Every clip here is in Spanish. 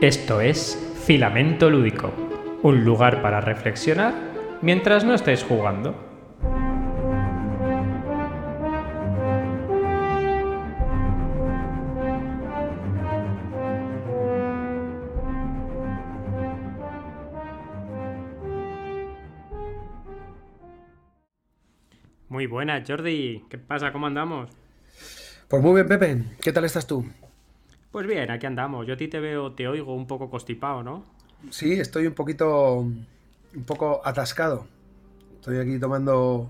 Esto es Filamento Lúdico, un lugar para reflexionar mientras no estáis jugando. Muy buenas, Jordi. ¿Qué pasa? ¿Cómo andamos? Pues muy bien, Pepe. ¿Qué tal estás tú? Pues bien, aquí andamos. Yo a ti te veo, te oigo un poco constipado, ¿no? Sí, estoy un poquito, un poco atascado. Estoy aquí tomando,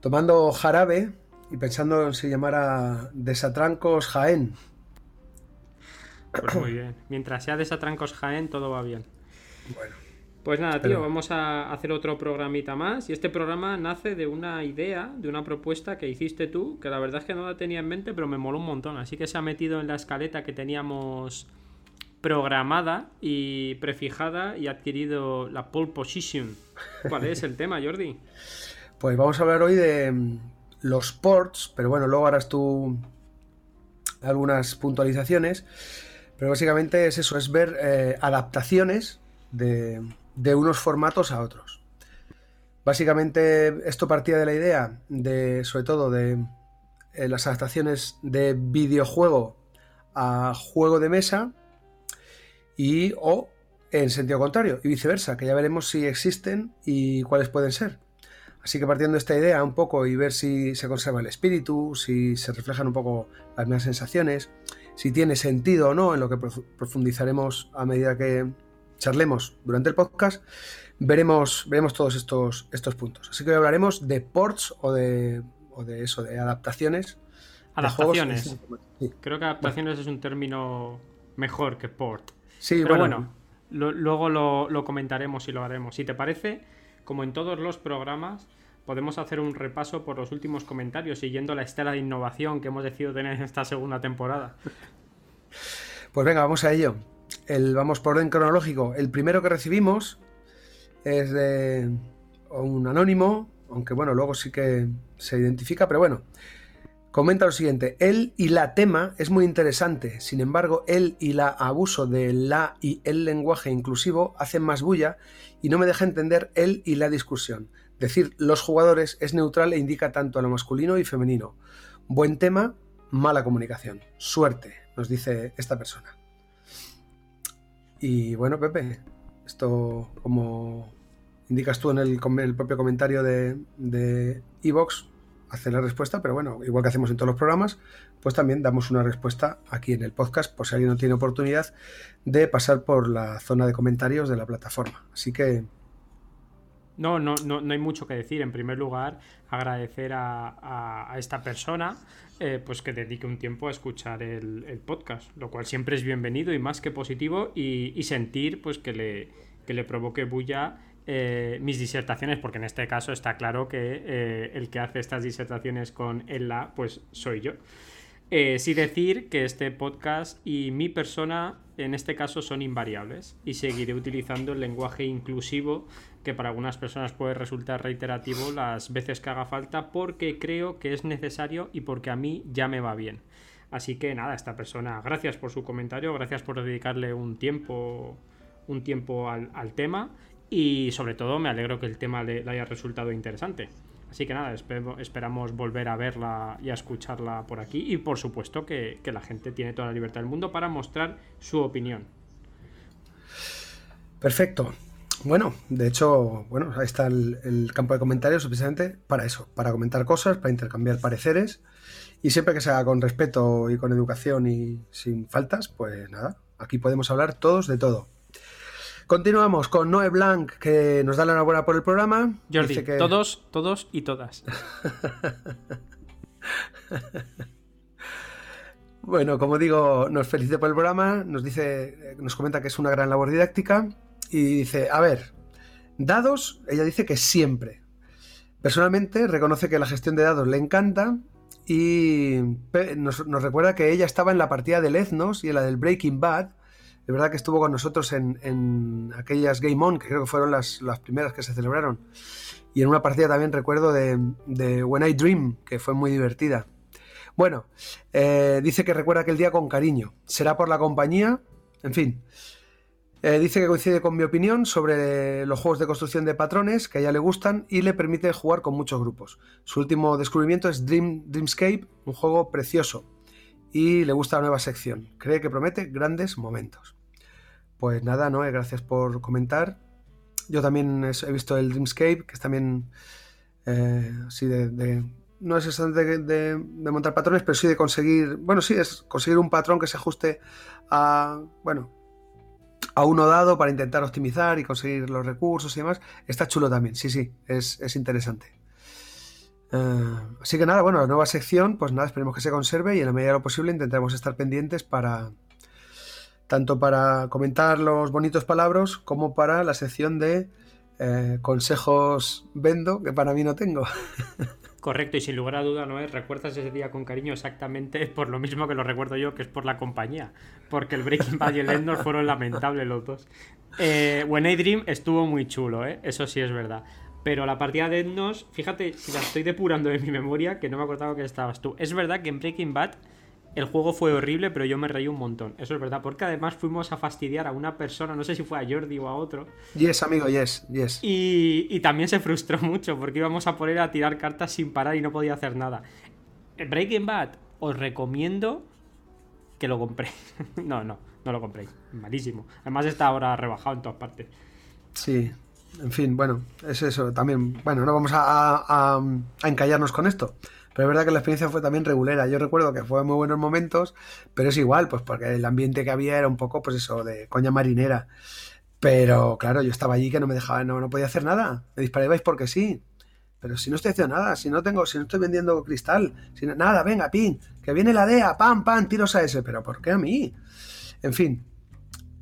tomando jarabe y pensando en si llamara Desatrancos Jaén. Pues muy bien. Mientras sea Desatrancos Jaén, todo va bien. Bueno. Pues nada, tío, vamos a hacer otro programita más. Y este programa nace de una idea, de una propuesta que hiciste tú, que la verdad es que no la tenía en mente, pero me moló un montón. Así que se ha metido en la escaleta que teníamos programada y prefijada y ha adquirido la pole position. ¿Cuál es el tema, Jordi? Pues vamos a hablar hoy de mm, los ports, pero bueno, luego harás tú algunas puntualizaciones. Pero básicamente es eso, es ver eh, adaptaciones de, de unos formatos a otros. Básicamente esto partía de la idea de, sobre todo, de eh, las adaptaciones de videojuego a juego de mesa y o en sentido contrario y viceversa, que ya veremos si existen y cuáles pueden ser. Así que partiendo de esta idea un poco y ver si se conserva el espíritu, si se reflejan un poco las mismas sensaciones, si tiene sentido o no, en lo que profundizaremos a medida que, charlemos durante el podcast, veremos, veremos todos estos, estos puntos. Así que hoy hablaremos de ports o de, o de eso, de adaptaciones. Adaptaciones. Creo que adaptaciones es un término mejor que port. Sí, Pero bueno, luego lo, lo, comentaremos y lo haremos. Si te parece, como en todos los programas, podemos hacer un repaso por los últimos comentarios siguiendo la estela de innovación que hemos decidido tener en esta segunda temporada. Pues venga, vamos a ello el, vamos por orden cronológico. El primero que recibimos es de un anónimo, aunque bueno, luego sí que se identifica, pero bueno. Comenta lo siguiente, el y la tema es muy interesante, sin embargo, el y la abuso de la y el lenguaje inclusivo hacen más bulla y no me deja entender el y la discusión. Decir los jugadores es neutral e indica tanto a lo masculino y femenino. Buen tema, mala comunicación. Suerte, nos dice esta persona. Y bueno, Pepe, esto como indicas tú en el, propio comentario de Evox, hace la respuesta, pero bueno, igual que hacemos en todos los programas, pues también damos una respuesta aquí en el podcast por si alguien no tiene oportunidad de pasar por la zona de comentarios de la plataforma. Así que no, no, no, no hay mucho que decir. En primer lugar, agradecer a, esta persona eh, pues que dedique un tiempo a escuchar el, podcast, lo cual siempre es bienvenido y más que positivo y, sentir pues que le, que le provoque bulla eh, mis disertaciones, porque en este caso está claro que eh, el que hace estas disertaciones con Ella, pues soy yo. sí decir que este podcast y mi persona en este caso son invariables y seguiré utilizando el lenguaje inclusivo que para algunas personas puede resultar reiterativo las veces que haga falta porque creo que es necesario y porque a mí ya me va bien. Así que nada, esta persona, gracias por su comentario, gracias por dedicarle un tiempo, un tiempo al, tema y sobre todo me alegro que el tema le, haya resultado interesante. Así que nada, esperamos volver a verla y a escucharla por aquí y por supuesto que, que la gente tiene toda la libertad del mundo para mostrar su opinión. Perfecto. Bueno, de hecho, bueno, ahí está el, campo de comentarios precisamente para eso, para comentar cosas, para intercambiar pareceres y siempre que sea con respeto y con educación y sin faltas, pues nada, aquí podemos hablar todos de todo. Continuamos con Noé Blanc, que nos da la enhorabuena por el programa. Jordi, todos, todos y todas. bueno, como digo, nos felicita por el programa, nos dice, nos comenta que es una gran labor didáctica y dice, a ver, dados, ella dice que siempre. Personalmente reconoce que la gestión de dados le encanta y nos, recuerda que ella estaba en la partida del Ethnos y en la del Breaking Bad. De verdad que estuvo con nosotros en, aquellas Game On, que creo que fueron las, primeras que se celebraron. Y en una partida también recuerdo de, de When I Dream, que fue muy divertida. Bueno, eh, dice que recuerda aquel día con cariño. Será por la compañía En fin. Eh, dice que coincide con mi opinión sobre los juegos de construcción de patrones que a ella le gustan y le permite jugar con muchos grupos. Su último descubrimiento es Dream, Dreamscape, un juego precioso y le gusta la nueva sección. Cree que promete grandes momentos. Pues nada, Noé, gracias por comentar. Yo también he visto el Dreamscape, que es también eh, así de, No es exactamente de, montar patrones, pero sí de conseguir. Bueno, sí, es conseguir un patrón que se ajuste a. Bueno, a uno dado para intentar optimizar y conseguir los recursos y demás. Está chulo también, sí, sí, es, es interesante. Eh, así que nada, bueno, la nueva sección, pues nada, esperemos que se conserve y en la medida de lo posible intentaremos estar pendientes para tanto para comentar los bonitos palabras como para la sección de eh, consejos vendo que para mí no tengo. Correcto, y sin lugar a duda, ¿no es? Recuerdas ese día con cariño exactamente por lo mismo que lo recuerdo yo, que es por la compañía. Porque el Breaking Bad y el Endor fueron lamentables los dos. Eh, When I Dream estuvo muy chulo, ¿eh? Eso sí es verdad. Pero la partida de Endnos, fíjate, si la estoy depurando en mi memoria, que no me acordaba que estabas tú. Es verdad que en Breaking Bad el juego fue horrible, pero yo me reí un montón. Eso es verdad, porque además fuimos a fastidiar a una persona, no sé si fue a Jordi o a otro. Yes, amigo, yes, yes. Y, también se frustró mucho, porque íbamos a poner a tirar cartas sin parar y no podía hacer nada. Breaking Bad, os recomiendo que lo compréis. no, no, no lo compréis. Malísimo. Además está ahora rebajado en todas partes. Sí, en fin, bueno, es eso. También, bueno, no vamos a, a, encallarnos con esto. Pero es verdad que la experiencia fue también regulera. Yo recuerdo que fue muy buenos momentos, pero es igual, pues porque el ambiente que había era un poco, pues eso, de coña marinera. Pero claro, yo estaba allí que no me dejaba, no, no podía hacer nada. Me disparabais porque sí. Pero si no estoy haciendo nada, si no tengo, si no estoy vendiendo cristal, si nada, venga, pin, que viene la DEA, pam, pam, tiros a ese. Pero ¿por qué a mí? En fin.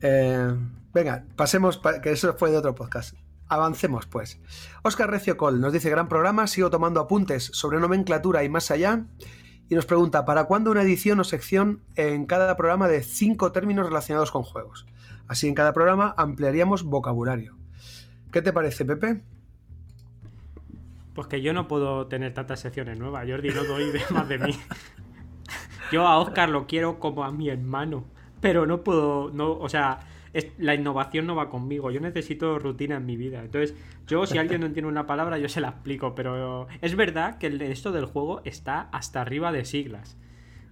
Eh, venga, pasemos, que eso fue de otro podcast. Avancemos, pues. Oscar Recio Col nos dice: Gran programa, sigo tomando apuntes sobre nomenclatura y más allá. Y nos pregunta: ¿para cuándo una edición o sección en cada programa de cinco términos relacionados con juegos? Así en cada programa ampliaríamos vocabulario. ¿Qué te parece, Pepe? Pues que yo no puedo tener tantas secciones nuevas. Jordi, no doy más de mí. Yo a Oscar lo quiero como a mi hermano. Pero no puedo. No, o sea la innovación no va conmigo, yo necesito rutina en mi vida. Entonces, yo si alguien no entiende una palabra, yo se la explico, pero es verdad que esto del juego está hasta arriba de siglas.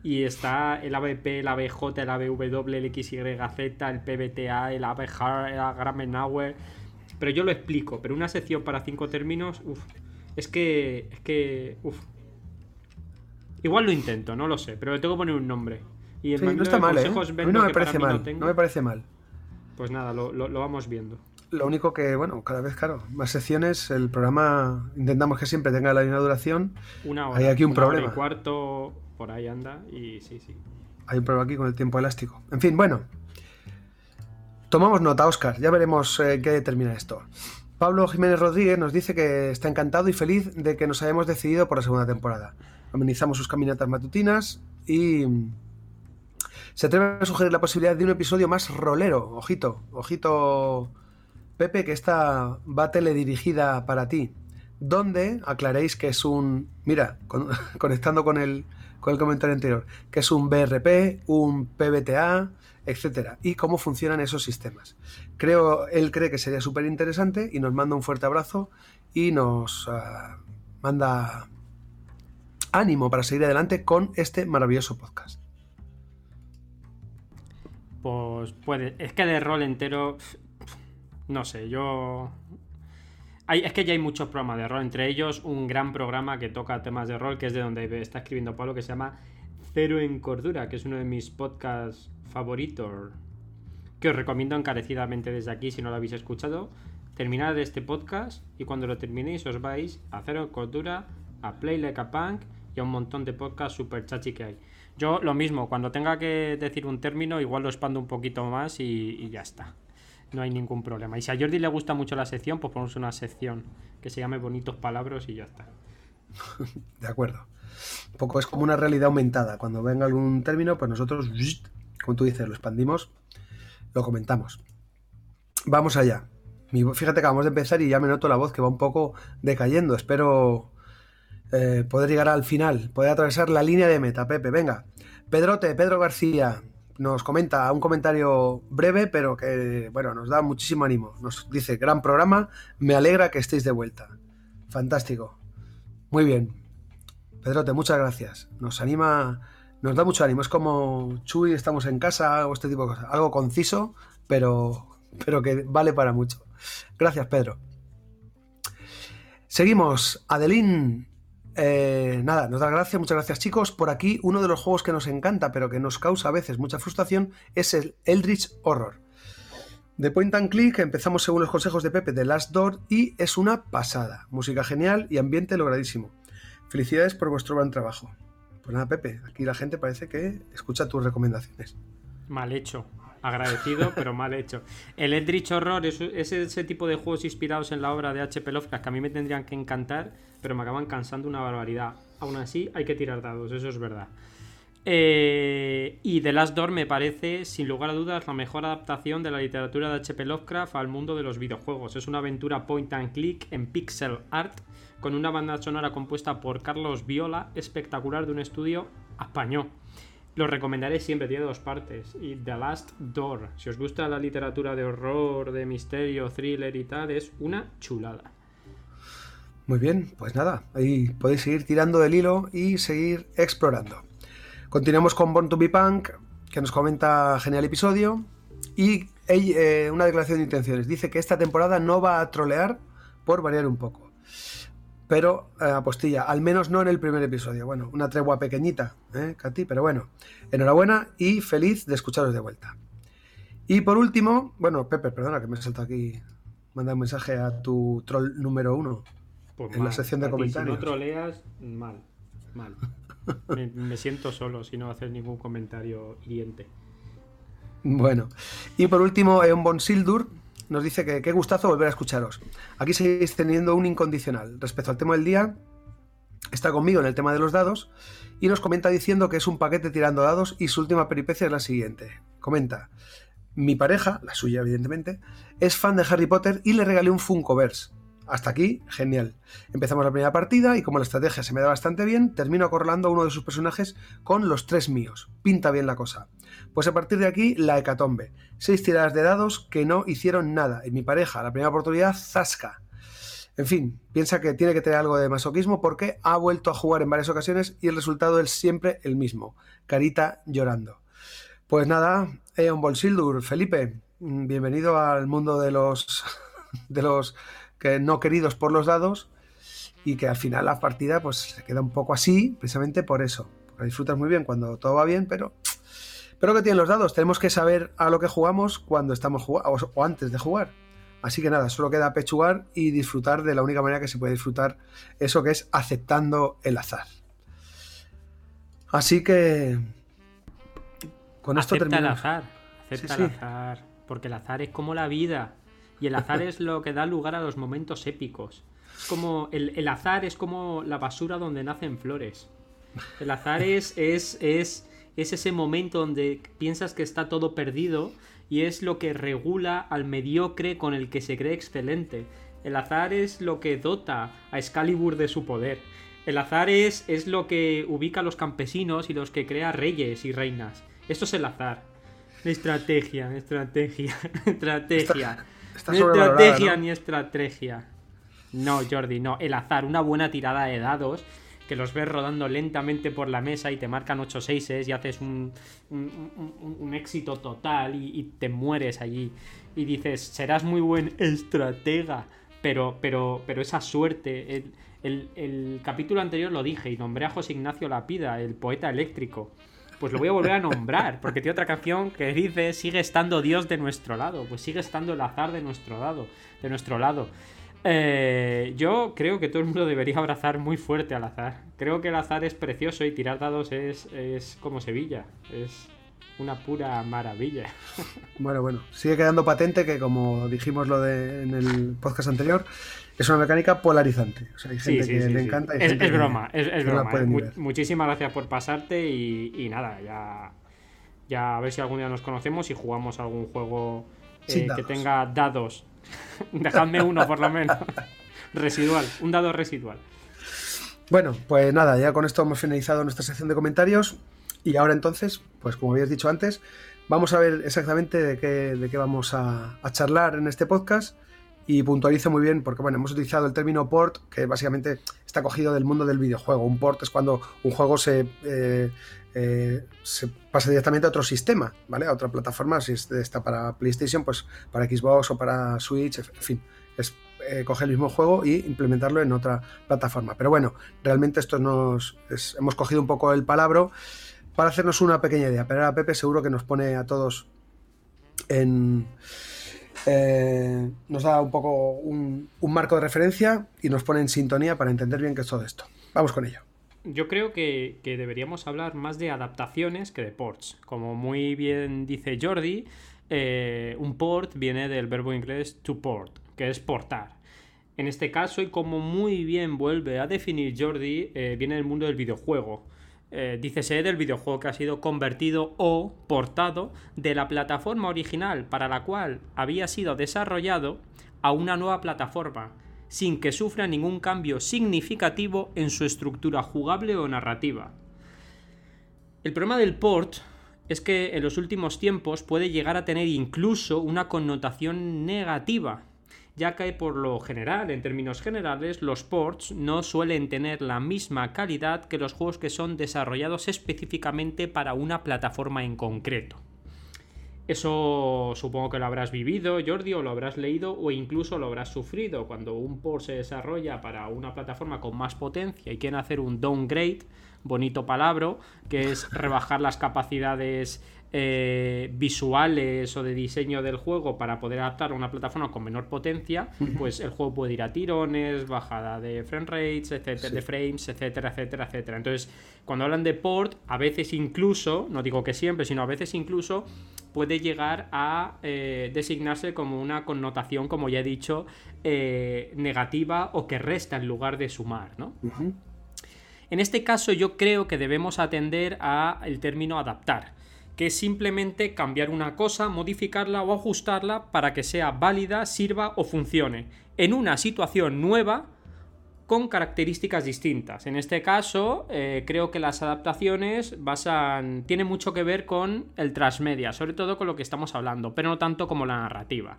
Y está el ABP, el ABJ, el ABW, el XYZ, el PBTA, el ABHAR, el Gramenauer. Pero yo lo explico, pero una sección para cinco términos, uff, es que, es que, uff. Igual lo intento, no lo sé, pero le tengo que poner un nombre. Y el no está mal, ¿eh? no me parece mal, no me parece mal. Pues nada, lo, vamos viendo. Lo único que, bueno, cada vez, claro, más secciones, el programa intentamos que siempre tenga la misma duración. Una hora. Hay aquí un problema. un cuarto, por ahí anda, y sí, sí. Hay un problema aquí con el tiempo elástico. En fin, bueno. Tomamos nota, Oscar. Ya veremos eh, qué termina esto. Pablo Jiménez Rodríguez nos dice que está encantado y feliz de que nos hayamos decidido por la segunda temporada. Amenizamos sus caminatas matutinas y se atreve a sugerir la posibilidad de un episodio más rolero. Ojito, ojito, Pepe, que esta va teledirigida para ti. Donde aclaréis que es un. Mira, conectando con el, con el comentario anterior, que es un BRP, un PBTA, etcétera, y cómo funcionan esos sistemas. Creo, él cree que sería súper interesante y nos manda un fuerte abrazo y nos ah, manda ánimo para seguir adelante con este maravilloso podcast. Pues puede. Es que de rol entero. No sé, yo. Hay, es que ya hay muchos programas de rol, entre ellos un gran programa que toca temas de rol, que es de donde está escribiendo Pablo, que se llama Cero en Cordura, que es uno de mis podcasts favoritos, que os recomiendo encarecidamente desde aquí si no lo habéis escuchado. Terminad este podcast y cuando lo terminéis os vais a Cero en Cordura, a Play Like a Punk y a un montón de podcasts super chachi que hay. Yo lo mismo, cuando tenga que decir un término, igual lo expando un poquito más y, ya está. No hay ningún problema. Y si a Jordi le gusta mucho la sección, pues ponemos una sección que se llame Bonitos Palabras y ya está. De acuerdo. Un poco es como una realidad aumentada. Cuando venga algún término, pues nosotros, como tú dices, lo expandimos, lo comentamos. Vamos allá. Fíjate que acabamos de empezar y ya me noto la voz que va un poco decayendo. Espero eh, poder llegar al final, poder atravesar la línea de meta. Pepe, venga. Pedrote, Pedro García, nos comenta un comentario breve, pero que, bueno, nos da muchísimo ánimo. Nos dice, gran programa, me alegra que estéis de vuelta. Fantástico. Muy bien. Pedrote, muchas gracias. Nos anima, nos da mucho ánimo. Es como Chuy, estamos en casa o este tipo de cosas. Algo conciso, pero, pero que vale para mucho. Gracias, Pedro. Seguimos. Adelín eh, nada, nos da gracias, muchas gracias chicos. Por aquí, uno de los juegos que nos encanta, pero que nos causa a veces mucha frustración, es el Eldritch Horror. De Point and Click empezamos según los consejos de Pepe de Last Door y es una pasada. Música genial y ambiente logradísimo. Felicidades por vuestro buen trabajo. Pues nada, Pepe, aquí la gente parece que escucha tus recomendaciones. Mal hecho. Agradecido, pero mal hecho. El Eldritch Horror es, ese tipo de juegos inspirados en la obra de H.P. Lovecraft que a mí me tendrían que encantar, pero me acaban cansando una barbaridad. Aún así, hay que tirar dados, eso es verdad. Eh, y The Last Door me parece, sin lugar a dudas, la mejor adaptación de la literatura de H.P. Lovecraft al mundo de los videojuegos. Es una aventura point and click en pixel art, con una banda sonora compuesta por Carlos Viola, espectacular de un estudio español. Lo recomendaré siempre, tiene dos partes. Y The Last Door, si os gusta la literatura de horror, de misterio, thriller y tal, es una chulada. Muy bien, pues nada, ahí podéis seguir tirando del hilo y seguir explorando. Continuamos con Born to be Punk, que nos comenta genial episodio. Y eh, una declaración de intenciones. Dice que esta temporada no va a trolear por variar un poco. Pero, eh, apostilla, al menos no en el primer episodio. Bueno, una tregua pequeñita, ¿eh, Katy? Pero bueno, enhorabuena y feliz de escucharos de vuelta. Y por último, bueno, Pepe, perdona que me he saltado aquí. Manda un mensaje a tu troll número uno. Pues en la sección de comentarios. si no troleas, mal. Mal. me, siento solo si no haces ningún comentario hiriente. Bueno. Y por último, Eon Bon Sildur nos dice que qué gustazo volver a escucharos. Aquí seguís teniendo un incondicional. Respecto al tema del día, está conmigo en el tema de los dados y nos comenta diciendo que es un paquete tirando dados y su última peripecia es la siguiente. Comenta, mi pareja, la suya evidentemente, es fan de Harry Potter y le regalé un Funkoverse. Hasta aquí, genial. Empezamos la primera partida y como la estrategia se me da bastante bien, termino acorralando a uno de sus personajes con los tres míos. Pinta bien la cosa. Pues a partir de aquí, la hecatombe. Seis tiradas de dados que no hicieron nada. Y mi pareja, la primera oportunidad, zasca. En fin, piensa que tiene que tener algo de masoquismo porque ha vuelto a jugar en varias ocasiones y el resultado es siempre el mismo. Carita llorando. Pues nada, Eon Bolsildur, Felipe, bienvenido al mundo de los de los que no queridos por los dados y que al final la partida pues se queda un poco así, precisamente por eso. Porque disfrutas muy bien cuando todo va bien, pero pero que tienen los dados, tenemos que saber a lo que jugamos cuando estamos jugando o antes de jugar. Así que nada, solo queda pechugar y disfrutar de la única manera que se puede disfrutar eso que es aceptando el azar. Así que con esto Acepta el azar, acepta el azar, porque el azar es como la vida. Y el azar es lo que da lugar a los momentos épicos. Es como. El, azar es como la basura donde nacen flores. El azar es, es, es, es ese momento donde piensas que está todo perdido y es lo que regula al mediocre con el que se cree excelente. El azar es lo que dota a Excalibur de su poder. El azar es, es lo que ubica a los campesinos y los que crea reyes y reinas. Esto es el azar. Estrategia, estrategia, estrategia ni estrategia ni estrategia. No, Jordi, no. El azar, una buena tirada de dados que los ves rodando lentamente por la mesa y te marcan 8 6 y haces un, un, éxito total y, te mueres allí. Y dices, serás muy buen estratega, pero, pero, pero esa suerte. El, el, el capítulo anterior lo dije y nombré a José Ignacio Lapida, el poeta eléctrico pues lo voy a volver a nombrar, porque tiene otra canción que dice sigue estando Dios de nuestro lado, pues sigue estando el azar de nuestro lado, de nuestro lado. Eh, yo creo que todo el mundo debería abrazar muy fuerte al azar. Creo que el azar es precioso y tirar dados es, es como Sevilla, es una pura maravilla. Bueno, bueno, sigue quedando patente que como dijimos lo de en el podcast anterior, es una mecánica polarizante. O sea, hay gente que le encanta. es, broma, es, broma. ¿eh? muchísimas gracias por pasarte y, nada, ya, ya a ver si algún día nos conocemos y jugamos algún juego eh, que tenga dados. Dejadme uno por lo menos. residual, un dado residual. Bueno, pues nada, ya con esto hemos finalizado nuestra sección de comentarios Y ahora entonces, pues como habías dicho antes, vamos a ver exactamente de qué, de qué vamos a, charlar en este podcast y puntualizo muy bien porque bueno, hemos utilizado el término port que básicamente está cogido del mundo del videojuego. Un port es cuando un juego se, eh, eh, pasa directamente a otro sistema, ¿vale? A otra plataforma, si está para PlayStation, pues para Xbox o para Switch, en fin, es eh, coger el mismo juego y implementarlo en otra plataforma. Pero bueno, realmente esto nos hemos cogido un poco el palabro para hacernos una pequeña idea. Pero ahora Pepe seguro que nos pone a todos en... Eh, nos da un poco un, marco de referencia y nos pone en sintonía para entender bien qué es todo esto. Vamos con ello. Yo creo que, deberíamos hablar más de adaptaciones que de ports. Como muy bien dice Jordi, eh, un port viene del verbo inglés to port, que es portar. En este caso, y como muy bien vuelve a definir Jordi, eh, viene del mundo del videojuego. Eh, dícese del videojuego que ha sido convertido o portado de la plataforma original para la cual había sido desarrollado a una nueva plataforma, sin que sufra ningún cambio significativo en su estructura jugable o narrativa. El problema del port es que en los últimos tiempos puede llegar a tener incluso una connotación negativa ya que por lo general, en términos generales, los ports no suelen tener la misma calidad que los juegos que son desarrollados específicamente para una plataforma en concreto. Eso supongo que lo habrás vivido, Jordi, o lo habrás leído, o incluso lo habrás sufrido. Cuando un port se desarrolla para una plataforma con más potencia y quieren hacer un downgrade, bonito palabra, que es rebajar las capacidades eh, visuales o de diseño del juego para poder adaptar a una plataforma con menor potencia, pues el juego puede ir a tirones, bajada de frame rates, etcétera, de frames, etcétera, etcétera, etcétera. Entonces, cuando hablan de port, a veces incluso, no digo que siempre, sino a veces incluso puede llegar a eh, designarse como una connotación, como ya he dicho, eh, negativa o que resta en lugar de sumar, ¿no? En este caso yo creo que debemos atender al término adaptar que es simplemente cambiar una cosa, modificarla o ajustarla para que sea válida, sirva o funcione en una situación nueva con características distintas. En este caso, eh, creo que las adaptaciones basan, tienen mucho que ver con el transmedia, sobre todo con lo que estamos hablando, pero no tanto como la narrativa.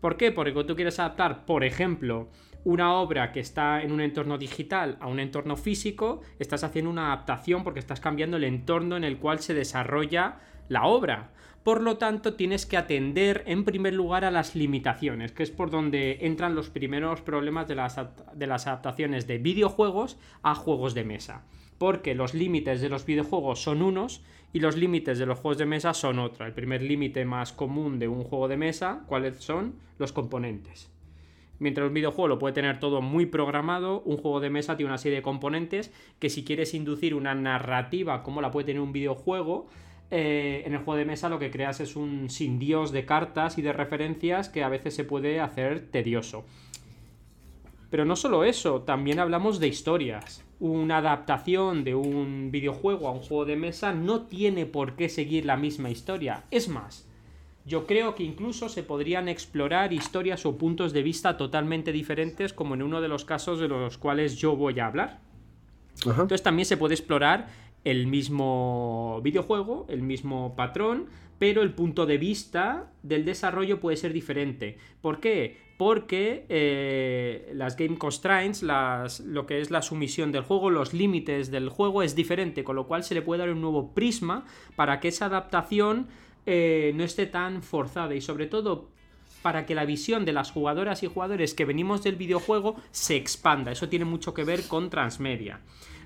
¿Por qué? Porque tú quieres adaptar, por ejemplo, una obra que está en un entorno digital a un entorno físico, estás haciendo una adaptación porque estás cambiando el entorno en el cual se desarrolla la obra. Por lo tanto, tienes que atender en primer lugar a las limitaciones, que es por donde entran los primeros problemas de las, adaptaciones de videojuegos a juegos de mesa. Porque los límites de los videojuegos son unos y los límites de los juegos de mesa son otros. El primer límite más común de un juego de mesa, ¿cuáles son? Los componentes. Mientras un videojuego lo puede tener todo muy programado, un juego de mesa tiene una serie de componentes que si quieres inducir una narrativa como la puede tener un videojuego, eh, en el juego de mesa lo que creas es un sin dios de cartas y de referencias que a veces se puede hacer tedioso. Pero no solo eso, también hablamos de historias. Una adaptación de un videojuego a un juego de mesa no tiene por qué seguir la misma historia. Es más, yo creo que incluso se podrían explorar historias o puntos de vista totalmente diferentes como en uno de los casos de los cuales yo voy a hablar. Entonces también se puede explorar el mismo videojuego, el mismo patrón, pero el punto de vista del desarrollo puede ser diferente. ¿Por qué? Porque eh, las game constraints, las, lo que es la sumisión del juego, los límites del juego es diferente, con lo cual se le puede dar un nuevo prisma para que esa adaptación eh, no esté tan forzada y sobre todo para que la visión de las jugadoras y jugadores que venimos del videojuego se expanda. Eso tiene mucho que ver con transmedia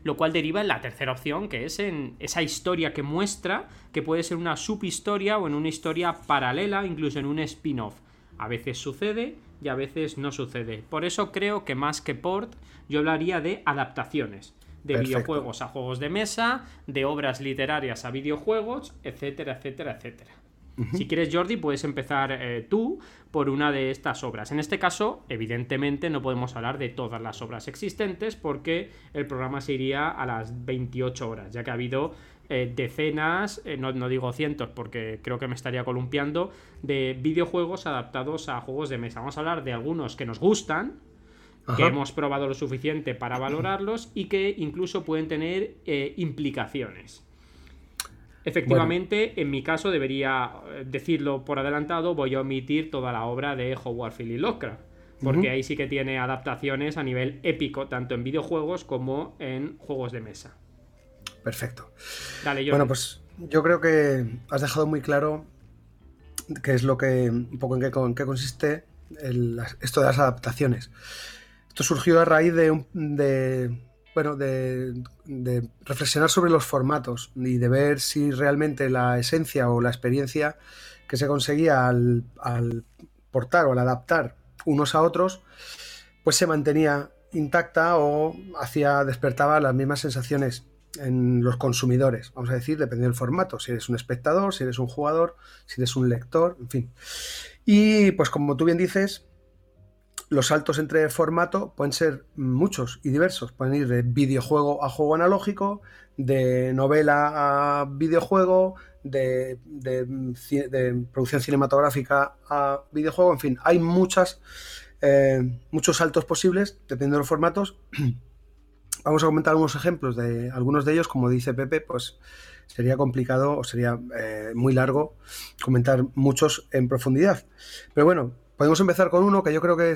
lo cual deriva en la tercera opción, que es en esa historia que muestra que puede ser una subhistoria o en una historia paralela, incluso en un spin-off. A veces sucede y a veces no sucede. Por eso creo que más que port, yo hablaría de adaptaciones de videojuegos a juegos de mesa, de obras literarias a videojuegos, etcétera, etcétera, etcétera. Si quieres, Jordi, puedes empezar eh, tú por una de estas obras. En este caso, evidentemente, no podemos hablar de todas las obras existentes porque el programa se iría a las 28 horas, ya que ha habido eh, decenas, eh, no, digo cientos porque creo que me estaría columpiando, de videojuegos adaptados a juegos de mesa. Vamos a hablar de algunos que nos gustan, que hemos probado lo suficiente para valorarlos y que incluso pueden tener implicaciones. Efectivamente, en mi caso debería eh, decirlo por adelantado, voy a omitir toda la obra de Howard Philly Lovecraft. Porque ahí sí que tiene adaptaciones a nivel épico, tanto en videojuegos como en juegos de mesa. Perfecto. Dale, bueno, pues yo creo que has dejado muy claro qué es lo que, un poco en qué, consiste esto de las adaptaciones. Esto surgió a raíz de, de bueno, de, reflexionar sobre los formatos y de ver si realmente la esencia o la experiencia que se conseguía al, al portar o al adaptar unos a otros, pues se mantenía intacta o hacía, despertaba las mismas sensaciones en los consumidores, vamos a decir, depende del formato, si eres un espectador, si eres un jugador, si eres un lector, en fin. Y pues como tú bien dices, los saltos entre formato pueden ser muchos y diversos, pueden ir de videojuego a juego analógico, de novela a videojuego, de, producción cinematográfica a videojuego, en fin, hay muchas, eh, muchos saltos posibles dependiendo de los formatos. Vamos a comentar algunos ejemplos de algunos de ellos, como dice Pepe, pues sería complicado o sería eh, muy largo comentar muchos en profundidad. Pero bueno, podemos empezar con uno que yo creo que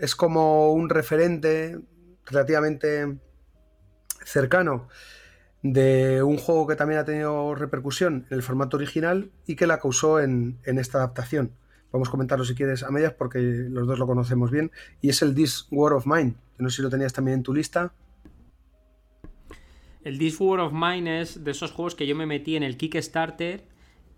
es como un referente relativamente cercano de un juego que también ha tenido repercusión en el formato original y que la causó en, esta adaptación. Podemos comentarlo si quieres a medias porque los dos lo conocemos bien. Y es el This War of Mine. no sé si lo tenías también en tu lista. El This War of Mine es de esos juegos que yo me metí en el Kickstarter.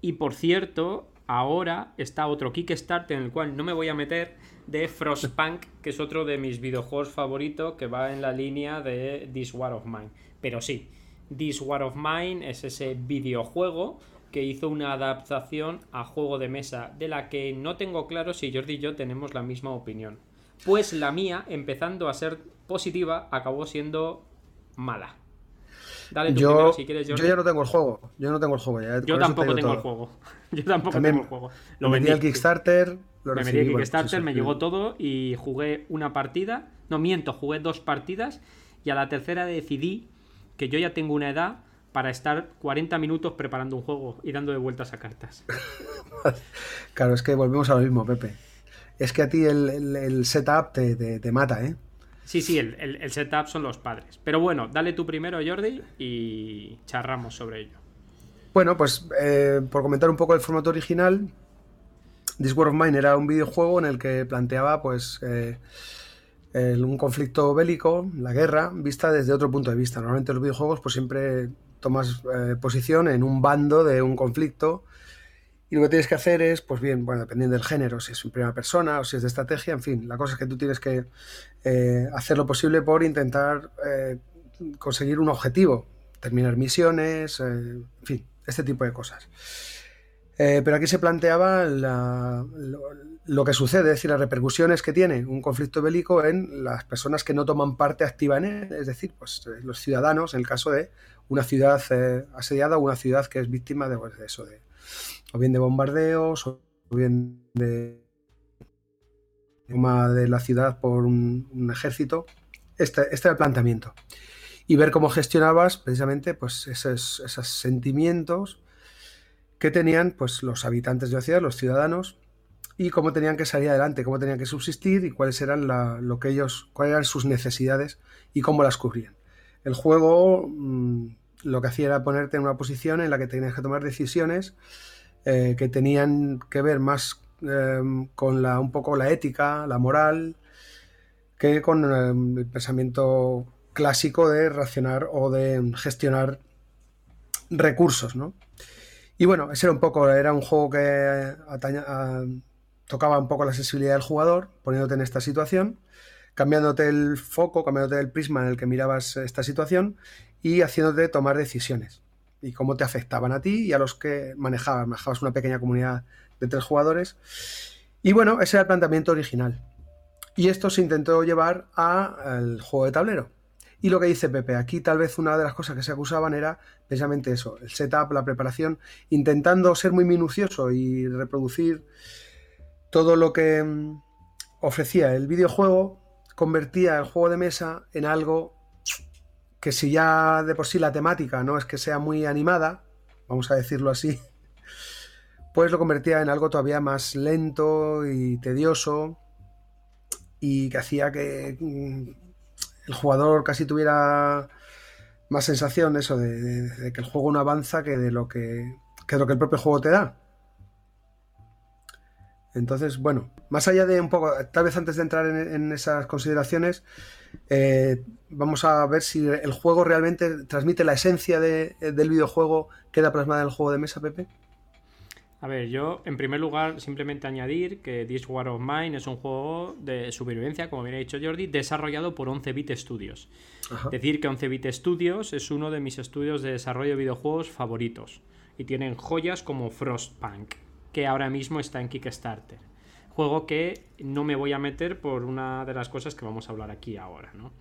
Y por cierto, ahora está otro Kickstarter en el cual no me voy a meter de Frostpunk, que es otro de mis videojuegos favoritos que va en la línea de This War of Mine. Pero sí, This War of Mine es ese videojuego que hizo una adaptación a juego de mesa, de la que no tengo claro si Jordi y yo tenemos la misma opinión. Pues la mía, empezando a ser positiva, acabó siendo mala. Dale tú yo, primero si quieres, Jordi. Yo ya no tengo el juego. Yo no tengo el juego ya. Yo tampoco tengo el juego. Yo tampoco tengo el juego. Lo vendí al Kickstarter. Lo me metí al Kickstarter, me llegó todo y jugué una partida. No miento, jugué dos partidas y a la tercera decidí que yo ya tengo una edad para estar 40 minutos preparando un juego y dando de vueltas a cartas. claro, es que volvemos a lo mismo, Pepe. Es que a ti el, setup te, mata, ¿eh? Sí, sí, el, setup son los padres. Pero bueno, dale tú primero, Jordi, y charramos sobre ello. Bueno, pues eh, por comentar un poco el formato original, This War of Mine era un videojuego en el que planteaba, pues, eh, un conflicto bélico, la guerra, vista desde otro punto de vista. Normalmente en los videojuegos pues siempre tomas eh, posición en un bando de un conflicto y lo que tienes que hacer es, pues bien, bueno, dependiendo del género, si es en primera persona o si es de estrategia, en fin, la cosa es que tú tienes que eh, hacer lo posible por intentar eh, conseguir un objetivo, terminar misiones, en fin, este tipo de cosas. pero aquí se planteaba la, lo que sucede, es decir, las repercusiones que tiene un conflicto bélico en las personas que no toman parte activa en él, es decir, pues eh, los ciudadanos, en el caso de una ciudad eh, asediada o una ciudad que es víctima de, pues, eso, de, o bien de bombardeos, o bien de de la ciudad por un, ejército. Este, este, era el planteamiento. Y ver cómo gestionabas precisamente pues, esos, esos sentimientos que tenían pues, los habitantes de la ciudad, los ciudadanos, y cómo tenían que salir adelante, cómo tenían que subsistir y cuáles eran lo que ellos, cuáles eran sus necesidades y cómo las cubrían. El juego mm, lo que hacía era ponerte en una posición en la que tenías que tomar decisiones eh, que tenían que ver más em, con la, un poco la ética, la moral, que con em, el pensamiento clásico de racionar o de gestionar recursos, ¿no? Y bueno, ese era un poco, era un juego que ataña, tocaba un poco la sensibilidad del jugador, poniéndote en esta situación, cambiándote el foco, cambiándote el prisma en el que mirabas esta situación y haciéndote tomar decisiones y cómo te afectaban a ti y a los que manejabas. Manejabas una pequeña comunidad de tres jugadores. Y bueno, ese era el planteamiento original. Y esto se intentó llevar al juego de tablero. Y lo que dice Pepe, aquí tal vez una de las cosas que se acusaban era precisamente eso, el setup, la preparación, intentando ser muy minucioso y reproducir todo lo que mm, ofrecía el videojuego convertía el juego de mesa en algo que si ya de por sí la temática no es que sea muy animada, vamos a decirlo así, pues lo convertía en algo todavía más lento y tedioso y que hacía que mm, el jugador casi tuviera más sensación eso de, que el juego no avanza que de lo que, que lo que el propio juego te da. Entonces, bueno, más allá de un poco, tal vez antes de entrar en, esas consideraciones, eh, vamos a ver si el juego realmente transmite la esencia del videojuego, queda plasmada en el juego de mesa, Pepe. A ver, yo en primer lugar simplemente añadir que This War of Mine es un juego de supervivencia, como bien ha dicho Jordi, desarrollado por 11-bit Studios. Decir que 11-bit Studios es uno de mis estudios de desarrollo de videojuegos favoritos y tienen joyas como Frostpunk, que ahora mismo está en Kickstarter. Juego que no me voy a meter por una de las cosas que vamos a hablar aquí ahora, ¿no?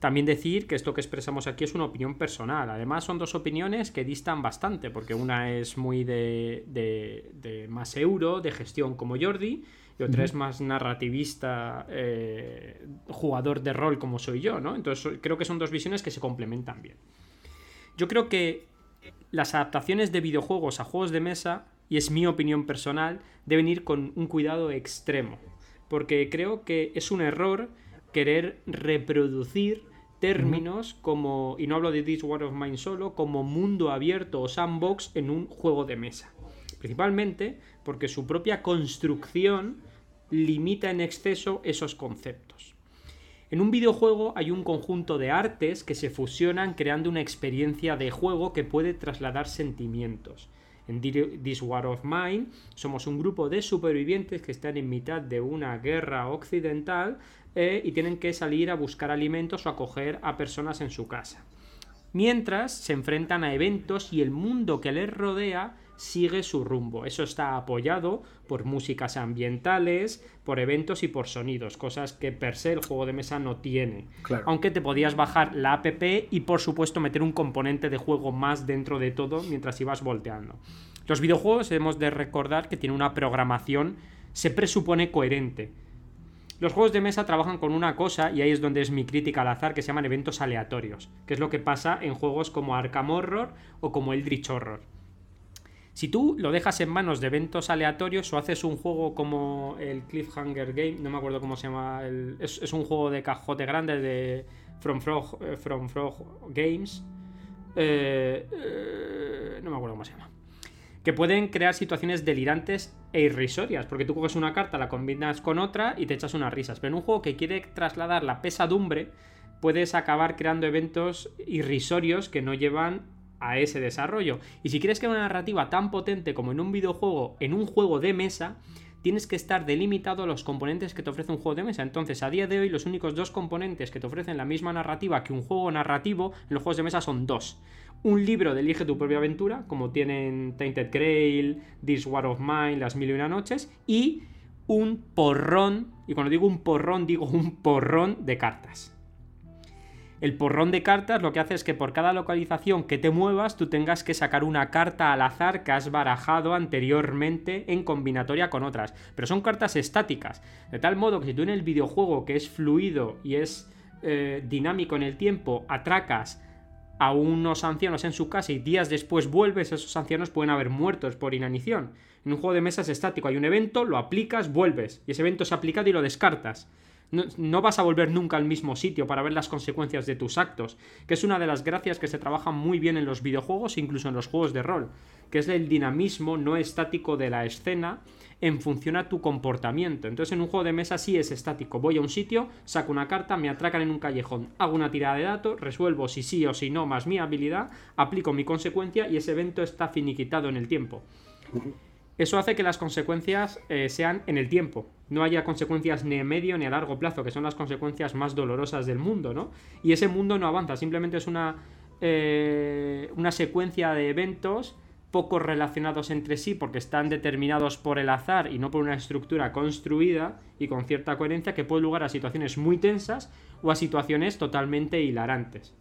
También decir que esto que expresamos aquí es una opinión personal. Además, son dos opiniones que distan bastante, porque una es muy de, de, más euro, de gestión como Jordi, y otra es más narrativista, eh, jugador de rol como soy yo, ¿no? Entonces, creo que son dos visiones que se complementan bien. Yo creo que las adaptaciones de videojuegos a juegos de mesa, y es mi opinión personal, deben ir con un cuidado extremo, porque creo que es un error querer reproducir términos como, y no hablo de This War of Mine solo, como mundo abierto o sandbox en un juego de mesa. Principalmente porque su propia construcción limita en exceso esos conceptos. En un videojuego hay un conjunto de artes que se fusionan creando una experiencia de juego que puede trasladar sentimientos. En This War of Mine somos un grupo de supervivientes que están en mitad de una guerra occidental eh, y tienen que salir a buscar alimentos o acoger a personas en su casa. Mientras se enfrentan a eventos y el mundo que les rodea sigue su rumbo. Eso está apoyado por músicas ambientales, por eventos y por sonidos, cosas que per se el juego de mesa no tiene. Aunque te podías bajar la app y por supuesto meter un componente de juego más dentro de todo mientras ibas volteando. Los videojuegos hemos de recordar que tienen una programación, se presupone coherente los juegos de mesa trabajan con una cosa, y ahí es donde es mi crítica al azar, que se llaman eventos aleatorios, que es lo que pasa en juegos como Arkham Horror o como Eldritch Horror. Si tú lo dejas en manos de eventos aleatorios o haces un juego como el Cliffhanger Game, no me acuerdo cómo se llama, es, un juego de cajote grande de From Frog, eh, From Games, eh, eh, no me acuerdo cómo se llama que pueden crear situaciones delirantes e irrisorias, porque tú coges una carta, la combinas con otra y te echas unas risas. Pero en un juego que quiere trasladar la pesadumbre, puedes acabar creando eventos irrisorios que no llevan a ese desarrollo. Y si quieres crear una narrativa tan potente como en un videojuego, en un juego de mesa, tienes que estar delimitado a los componentes que te ofrece un juego de mesa. Entonces, a día de hoy, los únicos dos componentes que te ofrecen la misma narrativa que un juego narrativo en los juegos de mesa son dos un libro de Elige tu propia aventura, como tienen Tainted Grail, This War of Mine, Las Mil y Una Noches, y un porrón, y cuando digo un porrón, digo un porrón de cartas. El porrón de cartas lo que hace es que por cada localización que te muevas tú tengas que sacar una carta al azar que has barajado anteriormente en combinatoria con otras. Pero son cartas estáticas. De tal modo que si tú en el videojuego que es fluido y es eh, dinámico en el tiempo atracas a unos ancianos en su casa y días después vuelves, esos ancianos pueden haber muertos por inanición. En un juego de mesa es estático, hay un evento, lo aplicas, vuelves, y ese evento se ha aplicado y lo descartas. No, vas a volver nunca al mismo sitio para ver las consecuencias de tus actos, que es una de las gracias que se trabajan muy bien en los videojuegos, incluso en los juegos de rol, que es el dinamismo no estático de la escena en función a tu comportamiento. Entonces en un juego de mesa sí es estático. Voy a un sitio, saco una carta, me atracan en un callejón, hago una tirada de datos, resuelvo si sí o si no más mi habilidad, aplico mi consecuencia y ese evento está finiquitado en el tiempo. Eso hace que las consecuencias eh, sean en el tiempo. No haya consecuencias ni a medio ni a largo plazo, que son las consecuencias más dolorosas del mundo, ¿no? Y ese mundo no avanza, simplemente es una, eh, una secuencia de eventos poco relacionados entre sí porque están determinados por el azar y no por una estructura construida y con cierta coherencia que puede lugar a situaciones muy tensas o a situaciones totalmente hilarantes.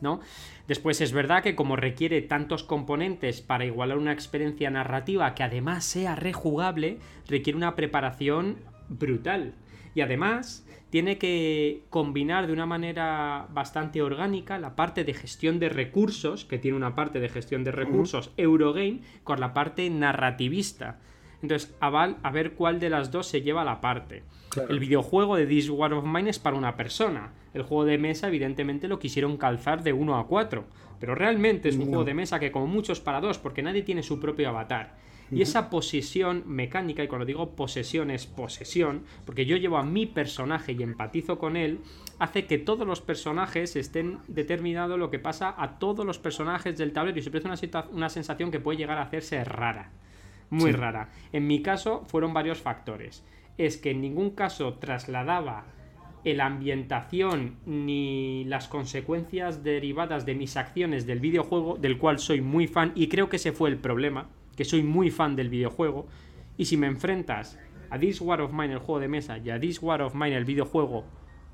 ¿No? Después es verdad que como requiere tantos componentes para igualar una experiencia narrativa que además sea rejugable, requiere una preparación brutal. Y además tiene que combinar de una manera bastante orgánica la parte de gestión de recursos, que tiene una parte de gestión de recursos Eurogame, con la parte narrativista. Entonces, a, a ver cuál de las dos se lleva la parte. El videojuego de This War of Mine es para una persona. El juego de mesa, evidentemente, lo quisieron calzar de 1 a 4. Pero realmente es un juego de mesa que, como muchos, para dos, porque nadie tiene su propio avatar. Y esa posesión mecánica, y cuando digo posesión es posesión, porque yo llevo a mi personaje y empatizo con él, hace que todos los personajes estén determinado lo que pasa a todos los personajes del tablero y se produce una, una sensación que puede llegar a hacerse rara. Muy rara. En mi caso fueron varios factores. Es que en ningún caso trasladaba la ambientación ni las consecuencias derivadas de mis acciones del videojuego, del cual soy muy fan, y creo que ese fue el problema que soy muy fan del videojuego, y si me enfrentas a This War of Mine, el juego de mesa, y a This War of Mine, el videojuego,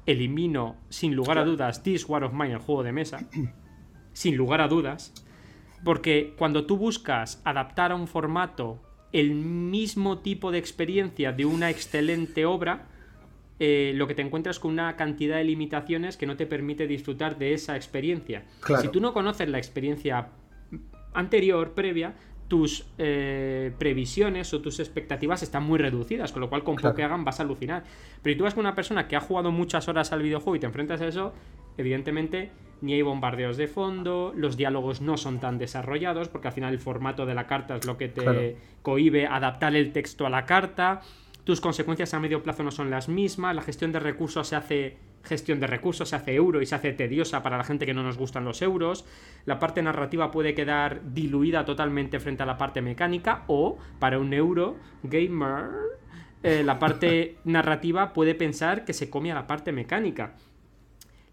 elimino sin lugar a dudas This War of Mine, el juego de mesa, sin lugar a dudas, porque cuando tú buscas adaptar a un formato el mismo tipo de experiencia de una excelente obra, eh, lo que te encuentras con una cantidad de limitaciones que no te permite disfrutar de esa experiencia. Si tú no conoces la experiencia anterior, previa, tus eh, previsiones o tus expectativas están muy reducidas, con lo cual con poco que hagan vas a alucinar. Pero si tú vas con una persona que ha jugado muchas horas al videojuego y te enfrentas a eso, evidentemente ni hay bombardeos de fondo, los diálogos no son tan desarrollados, porque al final el formato de la carta es lo que te cohibe adaptar el texto a la carta, tus consecuencias a medio plazo no son las mismas, la gestión de recursos se hace gestión de recursos se hace euro y se hace tediosa para la gente que no nos gustan los euros. La parte narrativa puede quedar diluida totalmente frente a la parte mecánica o para un euro gamer eh, la parte narrativa puede pensar que se come a la parte mecánica.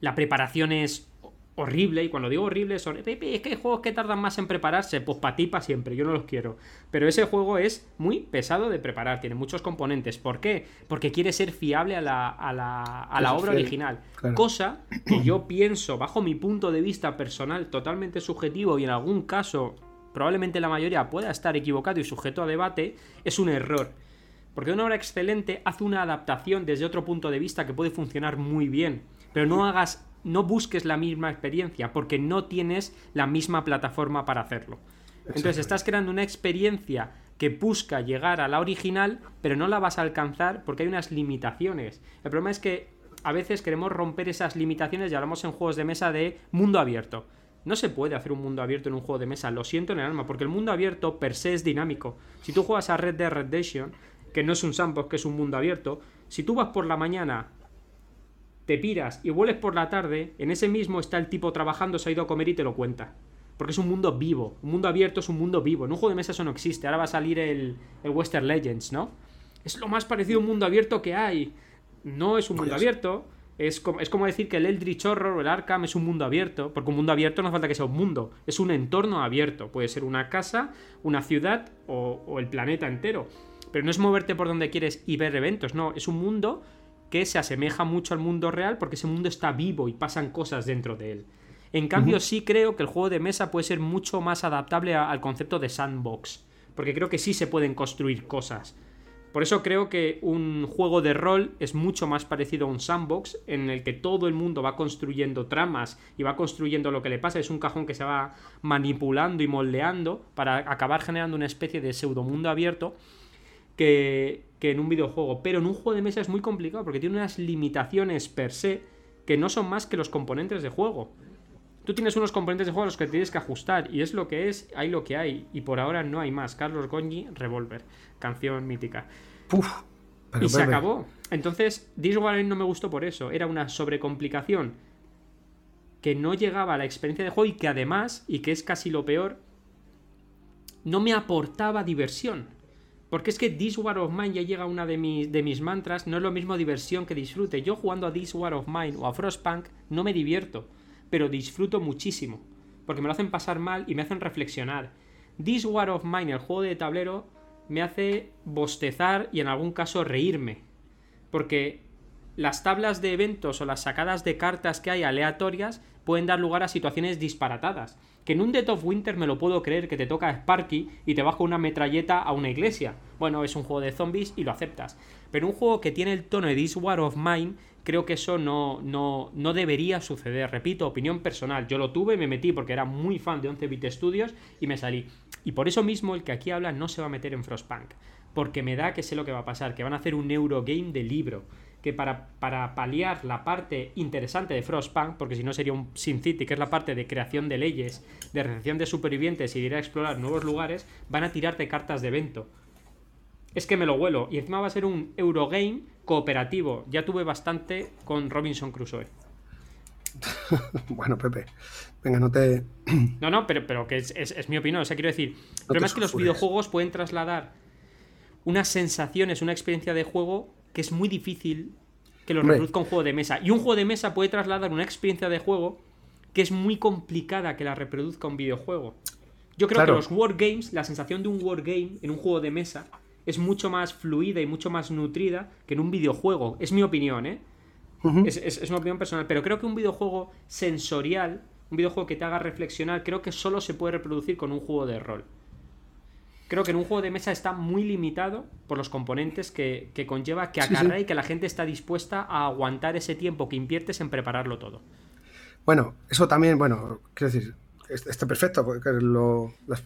La preparación es horrible, y cuando digo horrible son, es que hay juegos que tardan más en prepararse, pues para ti, para siempre, yo no los quiero. Pero ese juego es muy pesado de preparar, tiene muchos componentes. ¿Por qué? Porque quiere ser fiable a la, a la, a la obra original. Cosa que yo pienso, bajo mi punto de vista personal, totalmente subjetivo y en algún caso, probablemente la mayoría pueda estar equivocado y sujeto a debate, es un error. Porque una obra excelente hace una adaptación desde otro punto de vista que puede funcionar muy bien. Pero no hagas no busques la misma experiencia porque no tienes la misma plataforma para hacerlo. Entonces estás creando una experiencia que busca llegar a la original, pero no la vas a alcanzar porque hay unas limitaciones. El problema es que a veces queremos romper esas limitaciones y hablamos en juegos de mesa de mundo abierto. No se puede hacer un mundo abierto en un juego de mesa, lo siento en el alma, porque el mundo abierto per se es dinámico. Si tú juegas a Red Dead Redemption, que no es un sandbox, que es un mundo abierto, si tú vas por la mañana te piras y vuelves por la tarde, en ese mismo está el tipo trabajando, se ha ido a comer y te lo cuenta. Porque es un mundo vivo. Un mundo abierto es un mundo vivo. En un juego de mesa eso no existe. Ahora va a salir el, Western Legends, ¿no? Es lo más parecido a un mundo abierto que hay. No es un mundo abierto. Es como, es como decir que el Eldritch Horror o el Arkham es un mundo abierto. Porque un mundo abierto no falta que sea un mundo. Es un entorno abierto. Puede ser una casa, una ciudad o, o el planeta entero. Pero no es moverte por donde quieres y ver eventos. No, es un mundo que se asemeja mucho al mundo real porque ese mundo está vivo y pasan cosas dentro de él. En cambio, sí creo que el juego de mesa puede ser mucho más adaptable al concepto de sandbox, porque creo que sí se pueden construir cosas. Por eso creo que un juego de rol es mucho más parecido a un sandbox en el que todo el mundo va construyendo tramas y va construyendo lo que le pasa. Es un cajón que se va manipulando y moldeando para acabar generando una especie de pseudo mundo abierto que, en un videojuego. Pero en un juego de mesa es muy complicado porque tiene unas limitaciones per se que no son más que los componentes de juego. Tú tienes unos componentes de juego a los que tienes que ajustar y es lo que es, hay lo que hay y por ahora no hay más. Carlos Goñi, Revolver, canción mítica. y se acabó. Entonces, This War no me gustó por eso. Era una sobrecomplicación que no llegaba a la experiencia de juego y que además, y que es casi lo peor, no me aportaba diversión. Porque es que This War of Mine ya llega a una de mis, de mis mantras, no es lo mismo diversión que disfrute. Yo jugando a This War of Mine o a Frostpunk no me divierto, pero disfruto muchísimo. Porque me lo hacen pasar mal y me hacen reflexionar. This War of Mine, el juego de tablero, me hace bostezar y en algún caso reírme. Porque las tablas de eventos o las sacadas de cartas que hay aleatorias pueden dar lugar a situaciones disparatadas. Que en un Dead of Winter me lo puedo creer que te toca Sparky y te baja una metralleta a una iglesia. Bueno, es un juego de zombies y lo aceptas. Pero un juego que tiene el tono de This War of Mine, creo que eso no, no, no debería suceder. Repito, opinión personal. Yo lo tuve, me metí porque era muy fan de 11-bit Studios y me salí. Y por eso mismo el que aquí habla no se va a meter en Frostpunk. Porque me da que sé lo que va a pasar, que van a hacer un Eurogame de libro que para, para, paliar la parte interesante de Frostpunk, porque si no sería un Sin City, que es la parte de creación de leyes, de recepción de supervivientes y de ir a explorar nuevos lugares, van a tirarte cartas de evento. Es que me lo huelo. Y encima va a ser un Eurogame cooperativo. Ya tuve bastante con Robinson Crusoe. bueno, Pepe, venga, no te. no, no, pero, pero que es, mi opinión. O sea, quiero decir, el problema es que los videojuegos pueden trasladar unas sensaciones, una experiencia de juego que es muy difícil que lo reproduzca un juego de mesa. Y un juego de mesa puede trasladar una experiencia de juego que es muy complicada que la reproduzca un videojuego. Yo creo que los wargames, la sensación de un wargame en un juego de mesa es mucho más fluida y mucho más nutrida que en un videojuego. Es mi opinión, ¿eh? es, es, una opinión personal. Pero creo que un videojuego sensorial, un videojuego que te haga reflexionar, creo que solo se puede reproducir con un juego de rol creo que en un juego de mesa está muy limitado por los componentes que, conlleva que acarrea y que la gente está dispuesta a aguantar ese tiempo que inviertes en prepararlo todo. Bueno, eso también, bueno, quiero decir, está perfecto, porque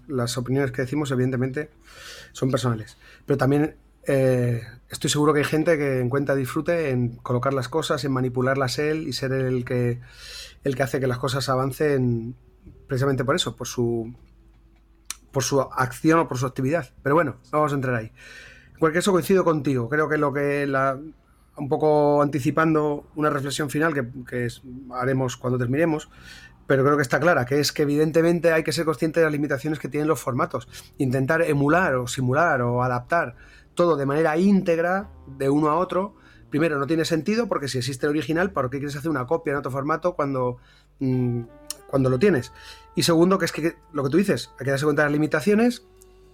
las, opiniones que decimos, evidentemente, son personales. Pero también eh, estoy seguro que hay gente que encuentra disfrute en colocar las cosas, en manipularlas él y ser el que, el que hace que las cosas avancen precisamente por eso, por su por su acción o por su actividad. Pero bueno, vamos a entrar ahí. En cualquier caso, coincido contigo. Creo que lo que la, un poco anticipando una reflexión final que, haremos cuando terminemos, pero creo que está clara, que es que evidentemente hay que ser consciente de las limitaciones que tienen los formatos. Intentar emular o simular o adaptar todo de manera íntegra de uno a otro, primero no tiene sentido porque si existe el original, ¿por qué quieres hacer una copia en otro formato cuando, mm, cuando lo tienes? Y segundo, que es que lo que tú dices, hay que darse cuenta de las limitaciones,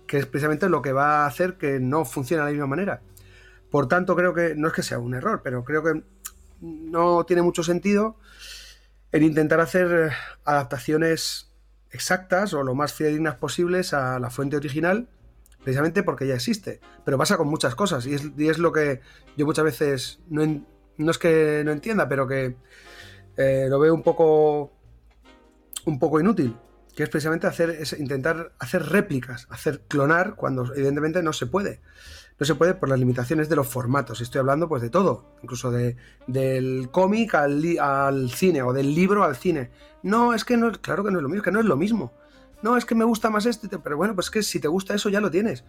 que es precisamente lo que va a hacer que no funcione de la misma manera. Por tanto, creo que no es que sea un error, pero creo que no tiene mucho sentido en intentar hacer adaptaciones exactas o lo más fidedignas posibles a la fuente original, precisamente porque ya existe. Pero pasa con muchas cosas y es, lo que yo muchas veces no, no, es que no entienda, pero que eh, lo veo un poco un poco inútil, que es precisamente hacer, es intentar hacer réplicas, hacer clonar cuando evidentemente no se puede. No se puede por las limitaciones de los formatos. Estoy hablando pues de todo, incluso de, del cómic al, cine o del libro al cine. No, es que no, claro que no es lo mismo, que no es lo mismo. No, es que me gusta más este, pero bueno, pues que si te gusta eso ya lo tienes.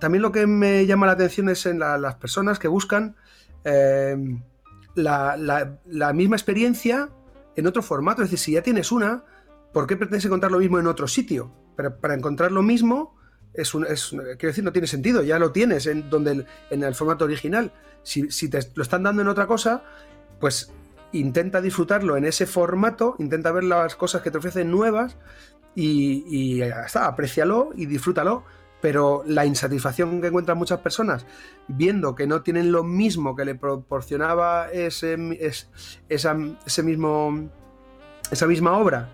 También lo que me llama la atención es en las personas que buscan eh, la, la misma experiencia en otro formato. Es decir, si ya tienes una, ¿por qué pretendes encontrar lo mismo en otro sitio? Pero para encontrar lo mismo, es un, es, quiero decir, no tiene sentido, ya lo tienes en, donde en el formato original. Si, te lo están dando en otra cosa, pues intenta disfrutarlo en ese formato, intenta ver las cosas que te ofrecen nuevas y, y ya aprecialo y disfrútalo pero la insatisfacción que encuentran muchas personas viendo que no tienen lo mismo que le proporcionaba ese, ese mismo, esa misma obra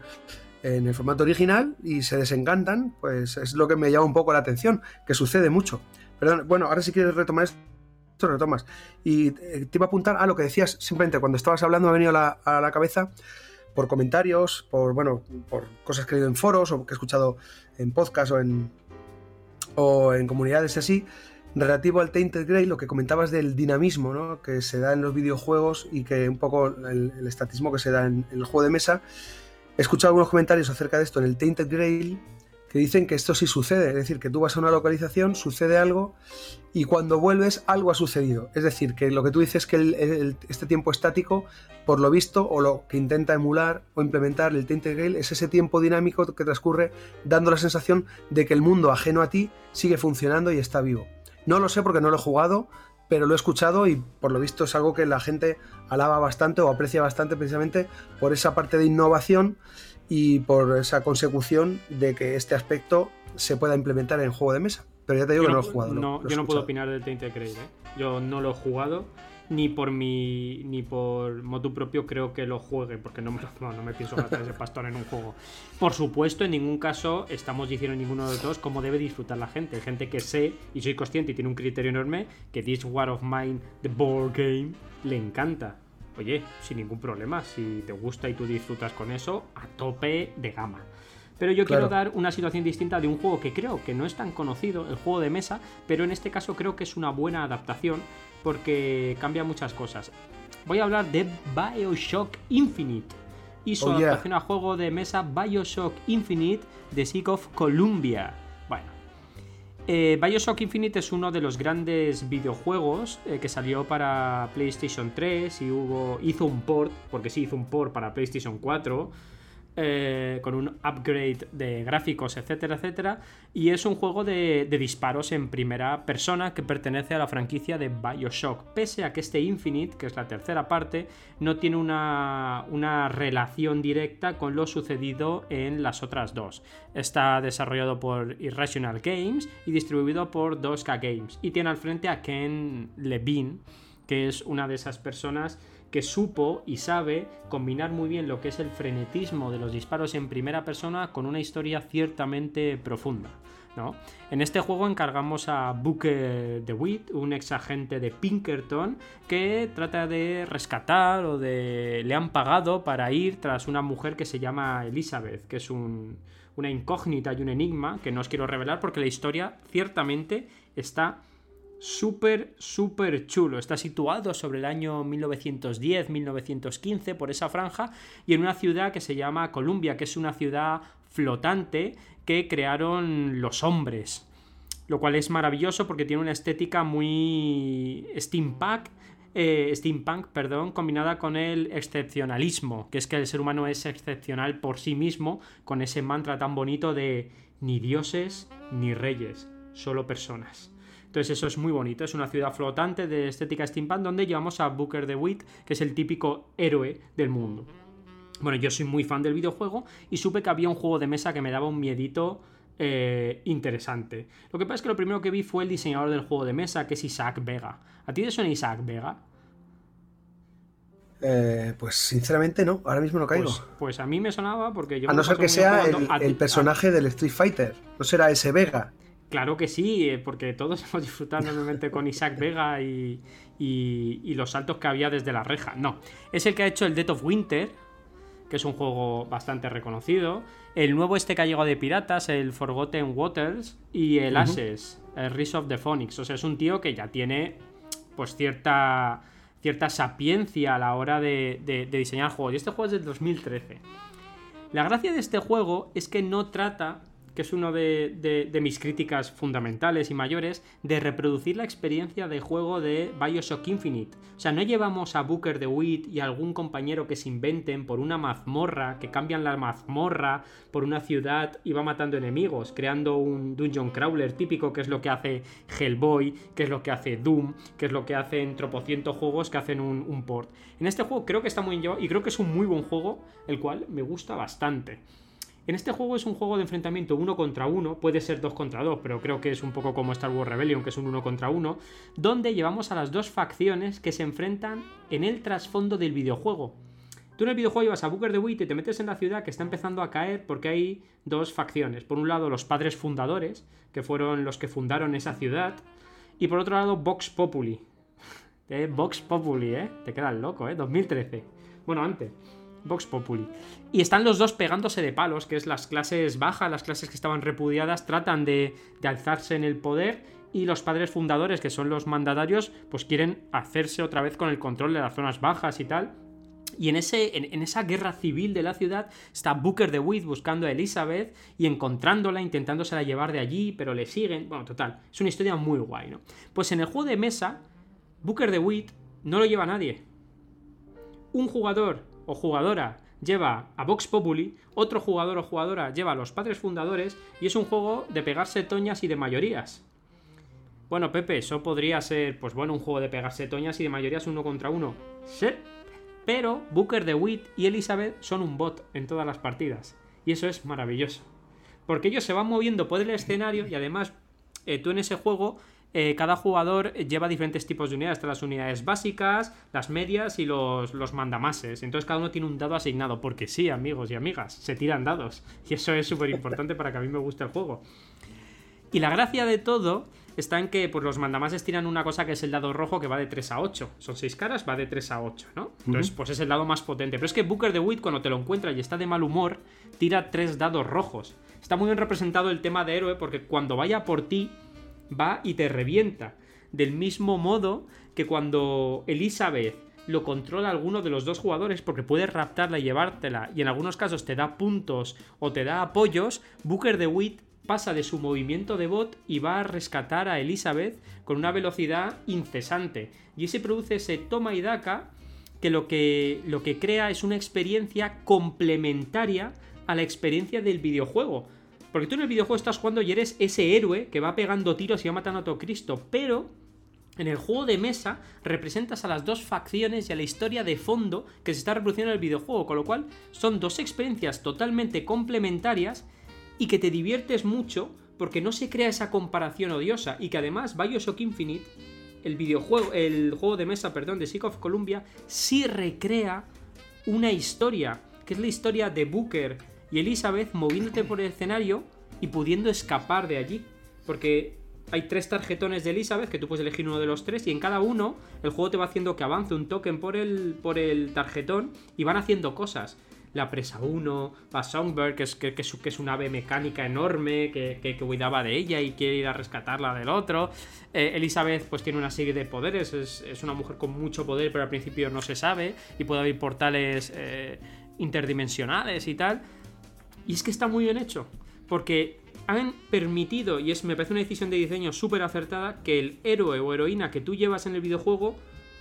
en el formato original y se desencantan, pues es lo que me llama un poco la atención, que sucede mucho. Perdón, bueno, ahora si quieres retomar esto, retomas. Y eh, te iba a apuntar a lo que decías, simplemente cuando estabas hablando me ha venido a la, a la cabeza por comentarios, por bueno, por cosas que he leído en foros o que he escuchado en podcast o en, o en comunidades así, relativo al Tainted Grey, lo que comentabas del dinamismo ¿no? que se da en los videojuegos y que un poco el, estatismo que se da en, el juego de mesa. He escuchado algunos comentarios acerca de esto en el Tainted Grail que dicen que esto sí sucede, es decir, que tú vas a una localización, sucede algo y cuando vuelves algo ha sucedido. Es decir, que lo que tú dices que este tiempo estático, por lo visto, o lo que intenta emular o implementar el Tainted Grail, es ese tiempo dinámico que transcurre dando la sensación de que el mundo ajeno a ti sigue funcionando y está vivo. No lo sé porque no lo he jugado, pero lo he escuchado y por lo visto es algo que la gente alaba bastante o aprecia bastante precisamente por esa parte de innovación y por esa consecución de que este aspecto se pueda implementar en juego de mesa. Pero ya te digo que no, lo he jugado. No, yo no puedo opinar del Tainted Grail, ¿eh? Yo no lo he jugado ni por mi ni por motu propio creo que lo juegue, porque no me, no, me pienso gastar ese pastor en un juego. Por supuesto, en ningún caso estamos diciendo ninguno de los dos cómo debe disfrutar la gente. Gente que sé y soy consciente y tiene un criterio enorme que This War of Mine, the board game, le encanta. Oye, sin ningún problema, si te gusta y tú disfrutas con eso, a tope de gama. Pero yo quiero dar una situación distinta de un juego que creo que no es tan conocido, el juego de mesa, pero en este caso creo que es una buena adaptación porque cambia muchas cosas. Voy a hablar de Bioshock Infinite y su oh, adaptación a juego de mesa Bioshock Infinite de Siege of Columbia. Eh, Bioshock Infinite es uno de los grandes videojuegos eh, que salió para PlayStation 3 y hubo, hizo un port, porque sí hizo un port para PlayStation 4 eh, con un upgrade de gráficos, etcétera, etcétera. Y es un juego de, disparos en primera persona que pertenece a la franquicia de Bioshock. Pese a que este Infinite, que es la tercera parte, no tiene una, una relación directa con lo sucedido en las otras dos. Está desarrollado por Irrational Games y distribuido por 2K Games. Y tiene al frente a Ken Levine, que es una de esas personas que supo y sabe combinar muy bien lo que es el frenetismo de los disparos en primera persona con una historia ciertamente profunda. ¿no? En este juego encargamos a Booker DeWitt, un ex agente de Pinkerton, que trata de rescatar o de. le han pagado para ir tras una mujer que se llama Elizabeth, que es una incógnita y un enigma que no os quiero revelar porque la historia ciertamente está súper, súper chulo. Está situado sobre el año 1910-1915 por esa franja y en una ciudad que se llama Columbia, que es una ciudad flotante que crearon los hombres. Lo cual es maravilloso porque tiene una estética muy steampunk, eh, steampunk, perdón, combinada con el excepcionalismo, que es que el ser humano es excepcional por sí mismo, con ese mantra tan bonito de ni dioses ni reyes, solo personas. Entonces eso es muy bonito, es una ciudad flotante de estética steampunk donde llevamos a Booker DeWitt, que es el típico héroe del mundo. Bueno, yo soy muy fan del videojuego y supe que había un juego de mesa que me daba un miedito eh, interesante. Lo que pasa es que lo primero que vi fue el diseñador del juego de mesa, que es Isaac Vega. ¿A ti te suena Isaac Vega? Eh, pues sinceramente no, ahora mismo no caigo. Pues, pues a mí me sonaba porque yo... A no ser que sea el, personaje del Street Fighter, no será ese Vega. Claro que sí, eh, porque todos hemos disfrutado enormemente con Isaac Vega y, los saltos que había desde la reja. No, es el que ha hecho el Death of Winter, que es un juego bastante reconocido. El nuevo este que ha llegado de piratas, el Forgotten Waters y el Ashes, el Rise of the Phoenix. O sea, es un tío que ya tiene pues cierta, cierta sapiencia a la hora de, de diseñar juegos. Y este juego es del 2013. La gracia de este juego es que no trata que es una de, mis críticas fundamentales y mayores, de reproducir la experiencia de juego de Bioshock Infinite. O sea, no llevamos a Booker DeWitt y a algún compañero que se inventen por una mazmorra, que cambian la mazmorra por una ciudad y va matando enemigos, creando un dungeon crawler típico, que es lo que hace Hellboy, que es lo que hace Doom, que es lo que hacen tropocientos juegos que hacen un, port. En este juego creo que está muy llevado y creo que es un muy buen juego, el cual me gusta bastante. En este juego es un juego de enfrentamiento uno contra uno, puede ser dos contra dos, pero creo que es un poco como Star Wars Rebellion, que es un uno contra uno, donde llevamos a las dos facciones que se enfrentan en el trasfondo del videojuego. Tú en el videojuego llevas a Booker de Witt y te metes en la ciudad que está empezando a caer porque hay dos facciones. Por un lado, los padres fundadores, que fueron los que fundaron esa ciudad, y por otro lado, Vox Populi. Eh, Vox Populi, ¿eh? Te quedas loco, ¿eh? 2013. Bueno, antes. Vox Populi. Y están los dos pegándose de palos, que es las clases bajas, las clases que estaban repudiadas, tratan de, alzarse en el poder y los padres fundadores, que son los mandatarios, pues quieren hacerse otra vez con el control de las zonas bajas y tal. Y en, ese, en, esa guerra civil de la ciudad está Booker de Witt buscando a Elizabeth y encontrándola, intentándosela llevar de allí, pero le siguen. Bueno, total, es una historia muy guay, ¿no? Pues en el juego de mesa, Booker de Witt no lo lleva nadie. Un jugador o jugadora lleva a Vox Populi, otro jugador o jugadora lleva a los padres fundadores y es un juego de pegarse toñas y de mayorías. Bueno, Pepe, eso podría ser, pues bueno, un juego de pegarse toñas y de mayorías uno contra uno. Sí. Pero Booker de Witt y Elizabeth son un bot en todas las partidas. Y eso es maravilloso. Porque ellos se van moviendo por el escenario y además eh, tú en ese juego eh, cada jugador lleva diferentes tipos de unidades. Las unidades básicas, las medias y los, los mandamases. Entonces cada uno tiene un dado asignado. Porque sí, amigos y amigas, se tiran dados. Y eso es súper importante para que a mí me guste el juego. Y la gracia de todo está en que pues, los mandamases tiran una cosa que es el dado rojo que va de 3 a 8. Son 6 caras, va de 3 a 8, ¿no? Entonces, pues es el dado más potente. Pero es que Booker de Witt, cuando te lo encuentra y está de mal humor, tira 3 dados rojos. Está muy bien representado el tema de héroe porque cuando vaya por ti, va y te revienta. Del mismo modo que cuando Elizabeth lo controla alguno de los dos jugadores porque puede raptarla y llevártela y en algunos casos te da puntos o te da apoyos, Booker de Witt pasa de su movimiento de bot y va a rescatar a Elizabeth con una velocidad incesante. Y se produce ese toma y daca que lo, que lo que crea es una experiencia complementaria a la experiencia del videojuego. Porque tú en el videojuego estás jugando y eres ese héroe que va pegando tiros y va matando a todo Cristo, pero en el juego de mesa representas a las dos facciones y a la historia de fondo que se está reproduciendo en el videojuego, con lo cual son dos experiencias totalmente complementarias y que te diviertes mucho porque no se crea esa comparación odiosa y que además Bioshock Infinite, el videojuego, el juego de mesa, perdón, de Sick of Columbia, sí recrea una historia, que es la historia de Booker y Elizabeth moviéndote por el escenario y pudiendo escapar de allí. Porque hay tres tarjetones de Elizabeth que tú puedes elegir uno de los tres y en cada uno el juego te va haciendo que avance un token por el, por el tarjetón y van haciendo cosas la presa 1, va Songbird, que es, que, es, una ave mecánica enorme, que, cuidaba de ella y quiere ir a rescatarla del otro. Eh, Elizabeth pues tiene una serie de poderes, es, una mujer con mucho poder, pero al principio no se sabe, y puede haber portales eh, interdimensionales y tal. Y es que está muy bien hecho, porque han permitido, y es, me parece una decisión de diseño súper acertada, que el héroe o heroína que tú llevas en el videojuego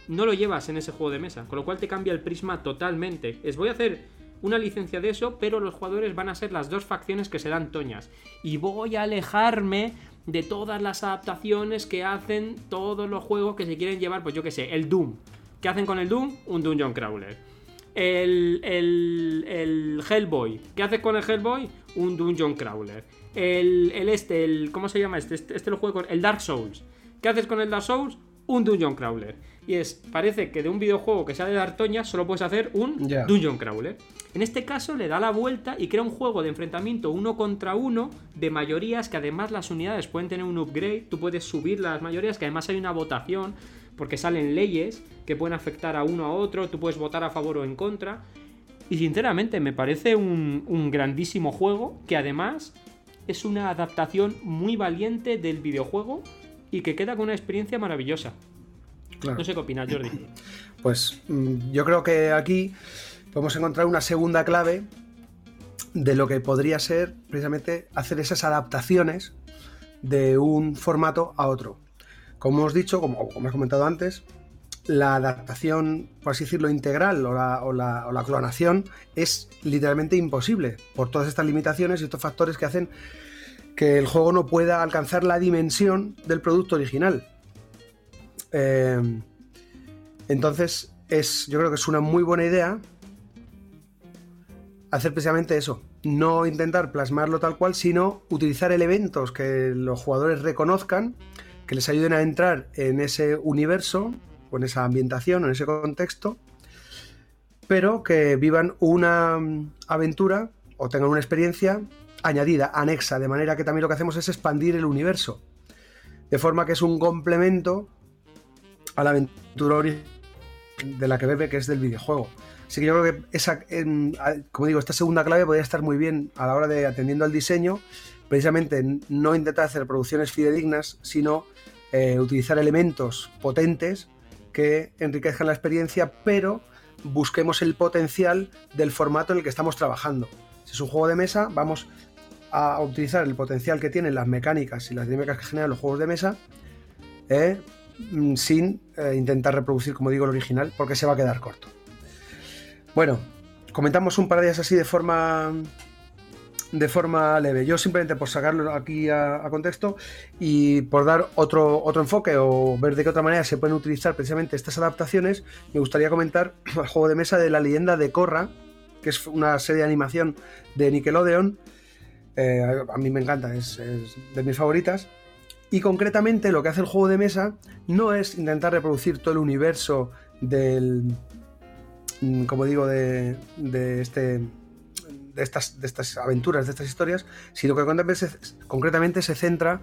no lo llevas en ese juego de mesa, con lo cual te cambia el prisma totalmente. Es voy a hacer una licencia de eso, pero los jugadores van a ser las dos facciones que se dan toñas. Y voy a alejarme de todas las adaptaciones que hacen todos los juegos que se quieren llevar, pues yo que sé, el Doom. ¿Qué hacen con el Doom? Un Dungeon Crawler. El, el, el Hellboy. ¿Qué haces con el Hellboy? Un Dungeon Crawler. El, el este, el, ¿cómo se llama este? este? Este, lo juego con el Dark Souls. ¿Qué haces con el Dark Souls? Un Dungeon Crawler. Y es, parece que de un videojuego que sea de dar toñas solo puedes hacer un Dungeon Crawler. En este caso le da la vuelta y crea un juego de enfrentamiento uno contra uno de mayorías que además las unidades pueden tener un upgrade, tú puedes subir las mayorías, que además hay una votación porque salen leyes que pueden afectar a uno a otro, tú puedes votar a favor o en contra. Y sinceramente me parece un, un grandísimo juego que además es una adaptación muy valiente del videojuego y que queda con una experiencia maravillosa. No sé qué opinas, Jordi. Pues mm, yo creo que aquí podemos encontrar una segunda clave de lo que podría ser precisamente hacer esas adaptaciones de un formato a otro. Como hemos dicho, como, como he comentado antes, la adaptación, por así decirlo, integral o la, clonación es literalmente imposible por todas estas limitaciones y estos factores que hacen que el juego no pueda alcanzar la dimensión del producto original. Eh, entonces, es, yo creo que es una muy buena idea hacer precisamente eso. No intentar plasmarlo tal cual, sino utilizar elementos que los jugadores reconozcan, que les ayuden a entrar en ese universo, o en esa ambientación, en ese contexto, pero que vivan una aventura o tengan una experiencia añadida, anexa, de manera que también lo que hacemos es expandir el universo. De forma que es un complemento a la aventura de la que bebe, que es del videojuego. Así que yo creo que esa, como digo, esta segunda clave podría estar muy bien a la hora de atendiendo al diseño, precisamente no intentar hacer producciones fidedignas, sino eh, utilizar elementos potentes que enriquezcan la experiencia, pero busquemos el potencial del formato en el que estamos trabajando. Si es un juego de mesa, vamos a utilizar el potencial que tienen las mecánicas y las dinámicas que generan los juegos de mesa, eh, Mm, sin eh, intentar reproducir, como digo, el original, porque se va a quedar corto. Bueno, comentamos un par de días así de forma de forma leve. Yo simplemente por sacarlo aquí a, contexto y por dar otro, otro enfoque o ver de qué otra manera se pueden utilizar precisamente estas adaptaciones, me gustaría comentar el juego de mesa de la leyenda de Korra, que es una serie de animación de Nickelodeon. Eh, a mí me encanta, es de mis favoritas Y concretamente lo que hace el juego de mesa no es intentar reproducir todo el universo del, mm, como digo, de, de este de estas, de estas aventuras, de estas historias, sino que concretamente se, centra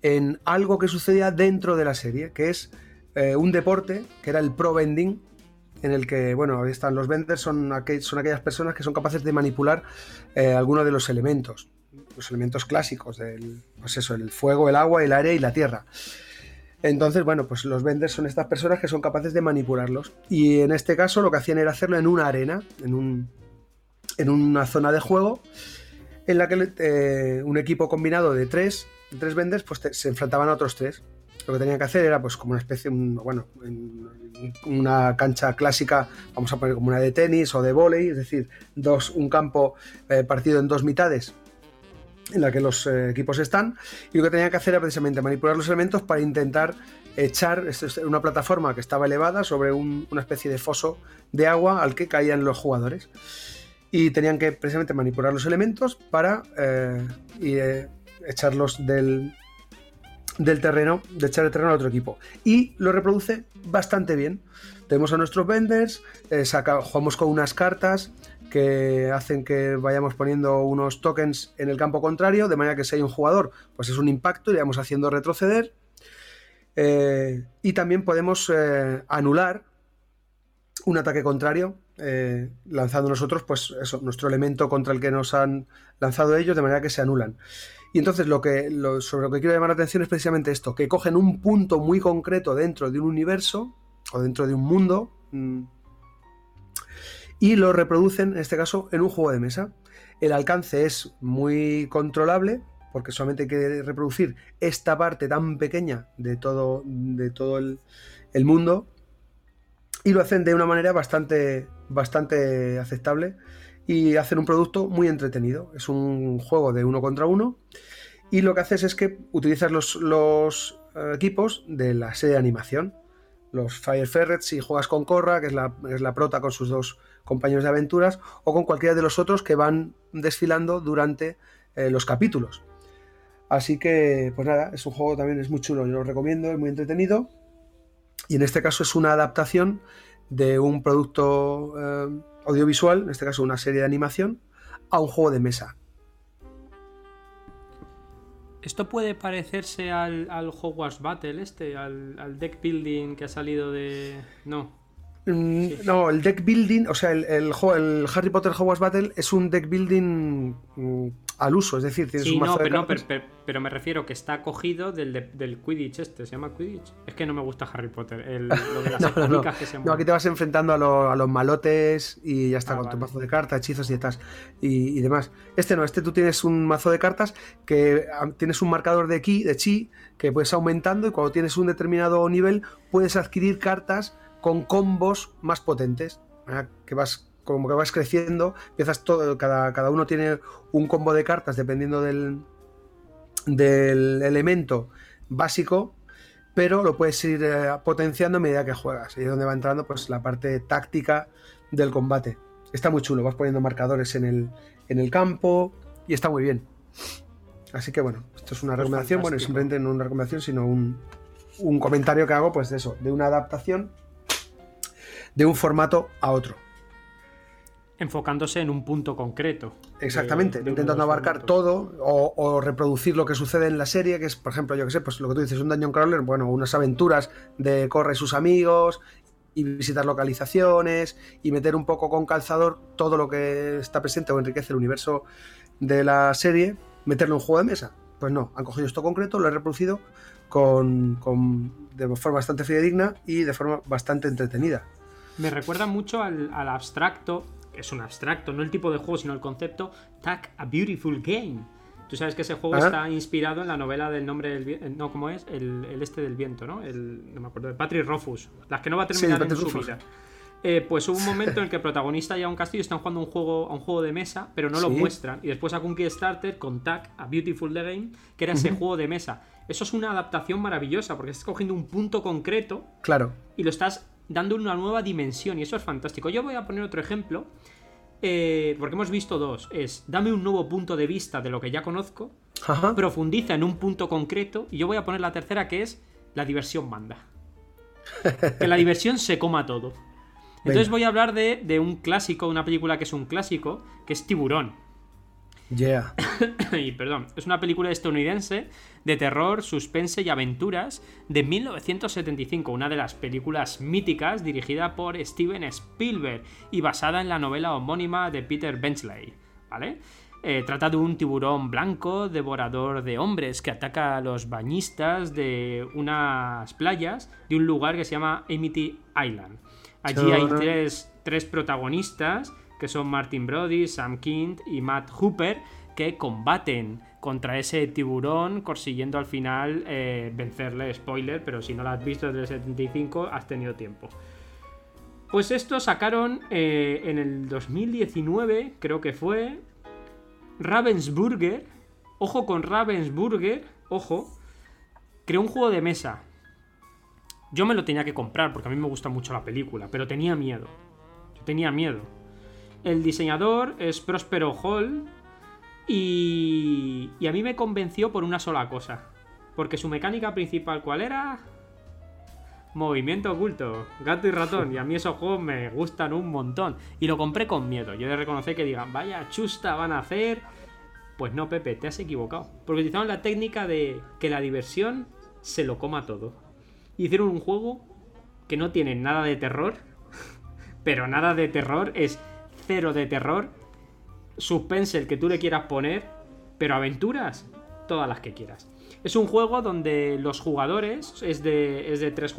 en algo que sucedía dentro de la serie, que es eh, un deporte, que era el pro vending, en el que, bueno, ahí están los venders, son, son aquellas personas que son capaces de manipular eh, algunos de los elementos, los elementos clásicos, del, pues eso, el fuego, el agua, el aire y la tierra. Entonces, bueno, pues los venders son estas personas que son capaces de manipularlos. Y en este caso lo que hacían era hacerlo en una arena, en, un, en una zona de juego, en la que eh, un equipo combinado de tres, tres venders, pues se enfrentaban a otros tres. Lo que tenían que hacer era pues como una especie, bueno, una cancha clásica, vamos a poner como una de tenis o de volei, es decir, dos, un campo eh, partido en dos mitades en la que los eh, equipos están y lo que tenían que hacer era precisamente manipular los elementos para intentar echar una plataforma que estaba elevada sobre una especie de foso de agua al que caían los jugadores y tenían que precisamente manipular los elementos para eh, eh, echarlos del, del terreno, de echar el terreno al otro equipo. Y lo reproduce bastante bien. Tenemos a nuestros vendors, jugamos con unas cartas, que hacen que vayamos poniendo unos tokens en el campo contrario, de manera que si hay un jugador, pues es un impacto y vamos haciendo retroceder. Eh, y también podemos eh, anular un ataque contrario, eh, lanzando nosotros, pues eso, nuestro elemento contra el que nos han lanzado ellos, de manera que se anulan. Y entonces lo que, sobre lo que quiero llamar la atención es precisamente esto, que cogen un punto muy concreto dentro de un universo o dentro de un mundo. Mm, y lo reproducen, en este caso, en un juego de mesa. El alcance es muy controlable, porque solamente hay que reproducir esta parte tan pequeña de todo, de todo el, mundo. Y lo hacen de una manera bastante, bastante aceptable y hacen un producto muy entretenido. Es un juego de uno contra uno. Y lo que haces es que utilizas los, los eh, equipos de la serie de animación. Los Fire Ferrets, si juegas con Korra, que es la, es la prota con sus dos compañeros de aventuras, o con cualquiera de los otros que van desfilando durante eh, los capítulos. Así que, pues nada, es un juego también es muy chulo, yo lo recomiendo, es muy entretenido. Y en este caso es una adaptación de un producto eh, audiovisual, en este caso una serie de animación, a un juego de mesa. Esto puede parecerse al, Hogwarts Battle, este, al deck building que ha salido de. No. Mm, no, el deck building, o sea, el, el, Harry Potter Hogwarts Battle es un deck building mm, al uso, es decir, tienes un mazo no, pero, pero, me refiero que está cogido del, del Quidditch este, ¿se llama Quidditch? Es que no me gusta Harry Potter, el, lo de las no, que se No, aquí te vas enfrentando a, los malotes y ya está, ah, con tu mazo de cartas, hechizos y, tal, y, demás. Este no, este tú tienes un mazo de cartas que tienes un marcador de ki, de chi, que puedes aumentando y cuando tienes un determinado nivel puedes adquirir cartas con combos más potentes, que vas como que vas creciendo, empiezas todo, cada, cada uno tiene un combo de cartas dependiendo del, del elemento básico, pero lo puedes ir eh, potenciando a medida que juegas. Y es donde va entrando pues la parte táctica del combate. Está muy chulo, vas poniendo marcadores en el, en el campo y está muy bien. Así que bueno, esto es una recomendación, bueno, simplemente no una recomendación, sino un, un comentario que hago, pues de eso, de una adaptación de un formato a otro. Enfocándose en un punto concreto. Exactamente, intentando abarcar todo o, reproducir lo que sucede en la serie, que es, por ejemplo, yo que sé, pues lo que tú dices, un Dungeon Crawler, bueno, unas aventuras de corre sus amigos y visitar localizaciones y meter un poco con calzador todo lo que está presente o enriquece el universo de la serie, meterlo en un juego de mesa. Pues no, han cogido esto concreto, lo he reproducido con, con, de forma bastante fidedigna y de forma bastante entretenida. Me recuerda mucho al, abstracto, que es un abstracto, no el tipo de juego, sino el concepto Tack a Beautiful Game. Tú sabes que ese juego está inspirado en la novela del nombre del viento. No, ¿cómo es? El, este del viento, ¿no? El, no me acuerdo, de Patrick Rothfuss. Las que no va a terminar en su vida. Eh, pues hubo un momento en el que el protagonista y a un castillo están jugando un juego, a un juego de mesa, pero no lo muestran. Y después sacó un Kickstarter con Tack a Beautiful The Game, que era ese juego de mesa. Eso es una adaptación maravillosa, porque estás cogiendo un punto concreto. Claro. Y lo estás dando una nueva dimensión y eso es fantástico. Yo voy a poner otro ejemplo, eh, porque hemos visto dos. Es, dame un nuevo punto de vista de lo que ya conozco. profundiza en un punto concreto y yo voy a poner la tercera que es la diversión manda. que la diversión se coma todo. Entonces voy a hablar de, de, un clásico, una película que es un clásico, que es Tiburón. Yeah. y perdón, es una película estadounidense de terror, suspense y aventuras de 1975, una de las películas míticas dirigida por Steven Spielberg y basada en la novela homónima de Peter Benchley, ¿vale? Eh, trata de un tiburón blanco, devorador de hombres, que ataca a los bañistas de unas playas de un lugar que se llama Amity Island. Allí hay tres, tres protagonistas, que son Martin Brody, Sam King y Matt Hooper, que combaten contra ese tiburón, consiguiendo al final eh, vencerle. Spoiler, pero si no lo has visto desde el 75, has tenido tiempo. Pues esto sacaron eh, en el 2019, creo que fue, Ravensburger, ojo con Ravensburger, ojo, creó un juego de mesa. Yo me lo tenía que comprar porque a mí me gusta mucho la película, pero tenía miedo. Yo tenía miedo. El diseñador es Prospero Hall y, y a mí me convenció por una sola cosa. Porque su mecánica principal, ¿cuál era? Movimiento oculto, gato y ratón. Y a mí esos juegos me gustan un montón. Y lo compré con miedo. Yo he de reconocer que digan, vaya chusta van a hacer. Pues no, Pepe, te has equivocado. Porque utilizaron la técnica de que la diversión se lo coma todo. Hicieron un juego que no tiene nada de terror. Pero nada de terror es cero de terror. Suspense el que tú le quieras poner. Pero aventuras, todas las que quieras. Es un juego donde los jugadores es de, es de tres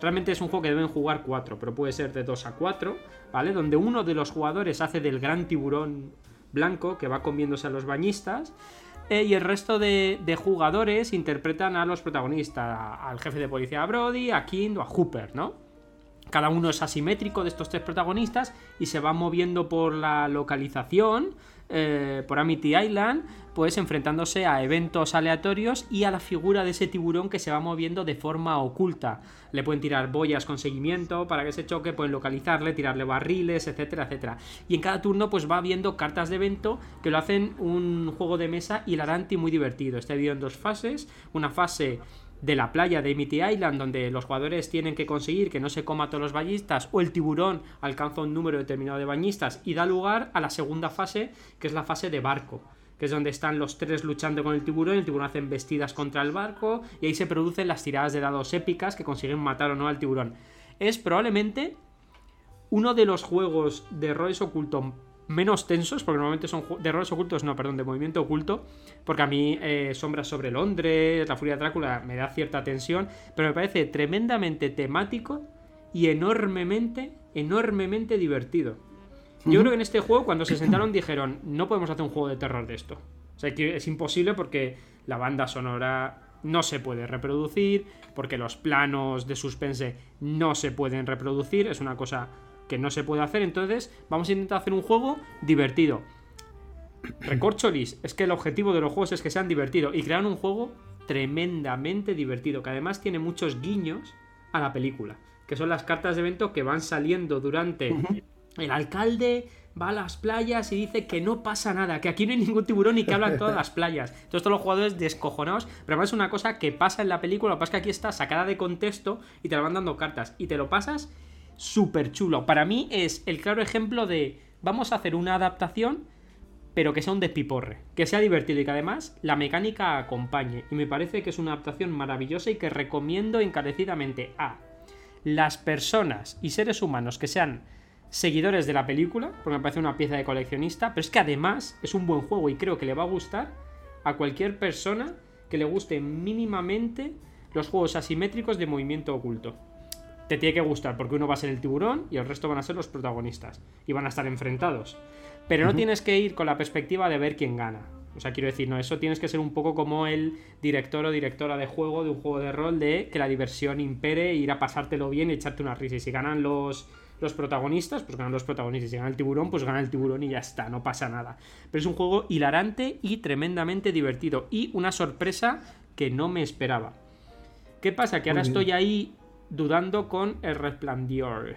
Realmente es un juego que deben jugar cuatro, pero puede ser de dos a cuatro, ¿vale? Donde uno de los jugadores hace del gran tiburón blanco que va comiéndose a los bañistas. Eh, y el resto de, jugadores interpretan a los protagonistas, al jefe de policía Brody, a Kind o a Hooper, ¿no? Cada uno es asimétrico de estos tres protagonistas y se va moviendo por la localización eh, por Amity Island, pues enfrentándose a eventos aleatorios y a la figura de ese tiburón que se va moviendo de forma oculta. Le pueden tirar boyas con seguimiento para que se choque, pueden localizarle, tirarle barriles, etcétera, etcétera. Y en cada turno pues va viendo cartas de evento que lo hacen un juego de mesa hilarante y muy divertido. Está dividido en dos fases, una fase de la playa de Amity Island, donde los jugadores tienen que conseguir que no se coma todos los bañistas o el tiburón alcanza un número determinado de bañistas y da lugar a la segunda fase, que es la fase de barco que es donde están los tres luchando con el tiburón, el tiburón hace embestidas contra el barco y ahí se producen las tiradas de dados épicas que consiguen matar o no al tiburón. Es probablemente uno de los juegos de roles oculto menos tensos, porque normalmente son de errores ocultos, no, perdón, de movimiento oculto, porque a mí eh, Sombras sobre Londres, La Furia de Drácula me da cierta tensión, pero me parece tremendamente temático y enormemente, enormemente divertido. Yo creo que en este juego, cuando se sentaron, dijeron, no podemos hacer un juego de terror de esto. O sea, que es imposible porque la banda sonora no se puede reproducir, porque los planos de suspense no se pueden reproducir, es una cosa que no se puede hacer, entonces vamos a intentar hacer un juego divertido. Recorcholis, es que el objetivo de los juegos es que sean divertidos y crear un juego tremendamente divertido, que además tiene muchos guiños a la película, que son las cartas de evento que van saliendo durante... El alcalde va a las playas y dice que no pasa nada, que aquí no hay ningún tiburón y que hablan todas las playas. Entonces todos los jugadores descojonados, pero además es una cosa que pasa en la película, lo que pasa es que aquí está sacada de contexto y te la van dando cartas y te lo pasas súper chulo. Para mí es el claro ejemplo de vamos a hacer una adaptación, pero que sea un despiporre, que sea divertido y que además la mecánica acompañe. Y me parece que es una adaptación maravillosa y que recomiendo encarecidamente a las personas y seres humanos que sean seguidores de la película, porque me parece una pieza de coleccionista, pero es que además es un buen juego y creo que le va a gustar a cualquier persona que le guste mínimamente los juegos asimétricos de movimiento oculto te tiene que gustar porque uno va a ser el tiburón y el resto van a ser los protagonistas y van a estar enfrentados. Pero no tienes que ir con la perspectiva de ver quién gana. O sea, quiero decir, no, eso tienes que ser un poco como el director o directora de juego, de un juego de rol, de que la diversión impere, ir a pasártelo bien y echarte una risa. Y si ganan los, los protagonistas, pues ganan los protagonistas. Y si gana el tiburón, pues gana el tiburón y ya está, no pasa nada. Pero es un juego hilarante y tremendamente divertido. Y una sorpresa que no me esperaba. ¿Qué pasa? Que ahora estoy ahí dudando con el resplandor.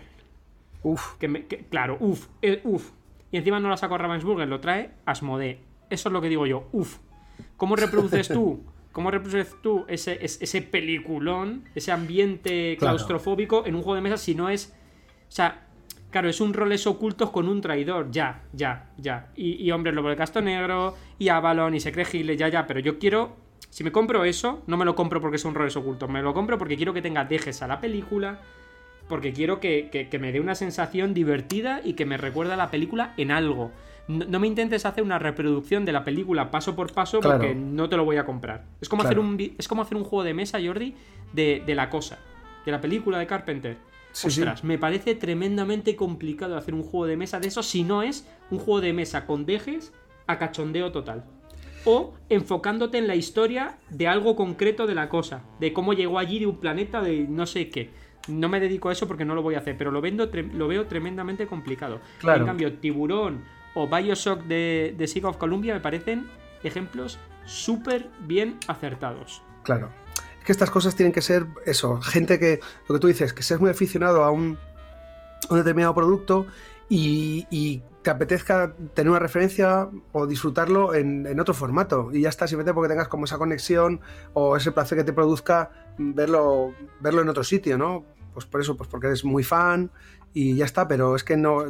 Uf. Que, claro, uf, eh, uf. Y encima no la saco Ravensburger, lo trae Asmodee. Eso es lo que digo yo, uf. ¿Cómo reproduces tú? ¿Cómo reproduces tú ese, ese peliculón, ese ambiente claustrofóbico en un juego de mesa si no es. O sea, claro, es un roles ocultos con un traidor, ya, ya, ya. Y, y hombre, Lobo de Casto Negro, y Avalon, y se cree Giles, ya, ya. Pero yo quiero. Si me compro eso, no me lo compro porque son roles ocultos, me lo compro porque quiero que tenga dejes a la película, porque quiero que, me dé una sensación divertida y que me recuerde a la película en algo. No, me intentes hacer una reproducción de la película paso por paso porque no te lo voy a comprar. Es como, hacer, un, es como hacer un juego de mesa, Jordi, de, la cosa, de la película de Carpenter. Ostras, me parece tremendamente complicado hacer un juego de mesa de eso si no es un juego de mesa con dejes a cachondeo total. O enfocándote en la historia de algo concreto de la cosa, de cómo llegó allí de un planeta de no sé qué no me dedico a eso porque no lo voy a hacer, pero lo, vendo, lo veo tremendamente complicado. En cambio, Tiburón o Bioshock de, de Sea of Columbia me parecen ejemplos súper bien acertados. Claro. Es que estas cosas tienen que ser eso, gente que, lo que tú dices, que seas muy aficionado a un, determinado producto y, te apetezca tener una referencia o disfrutarlo en, otro formato. Y ya está, simplemente porque tengas como esa conexión o ese placer que te produzca verlo, verlo en otro sitio, ¿no? pues por eso, pues porque eres muy fan y ya está, pero es que no...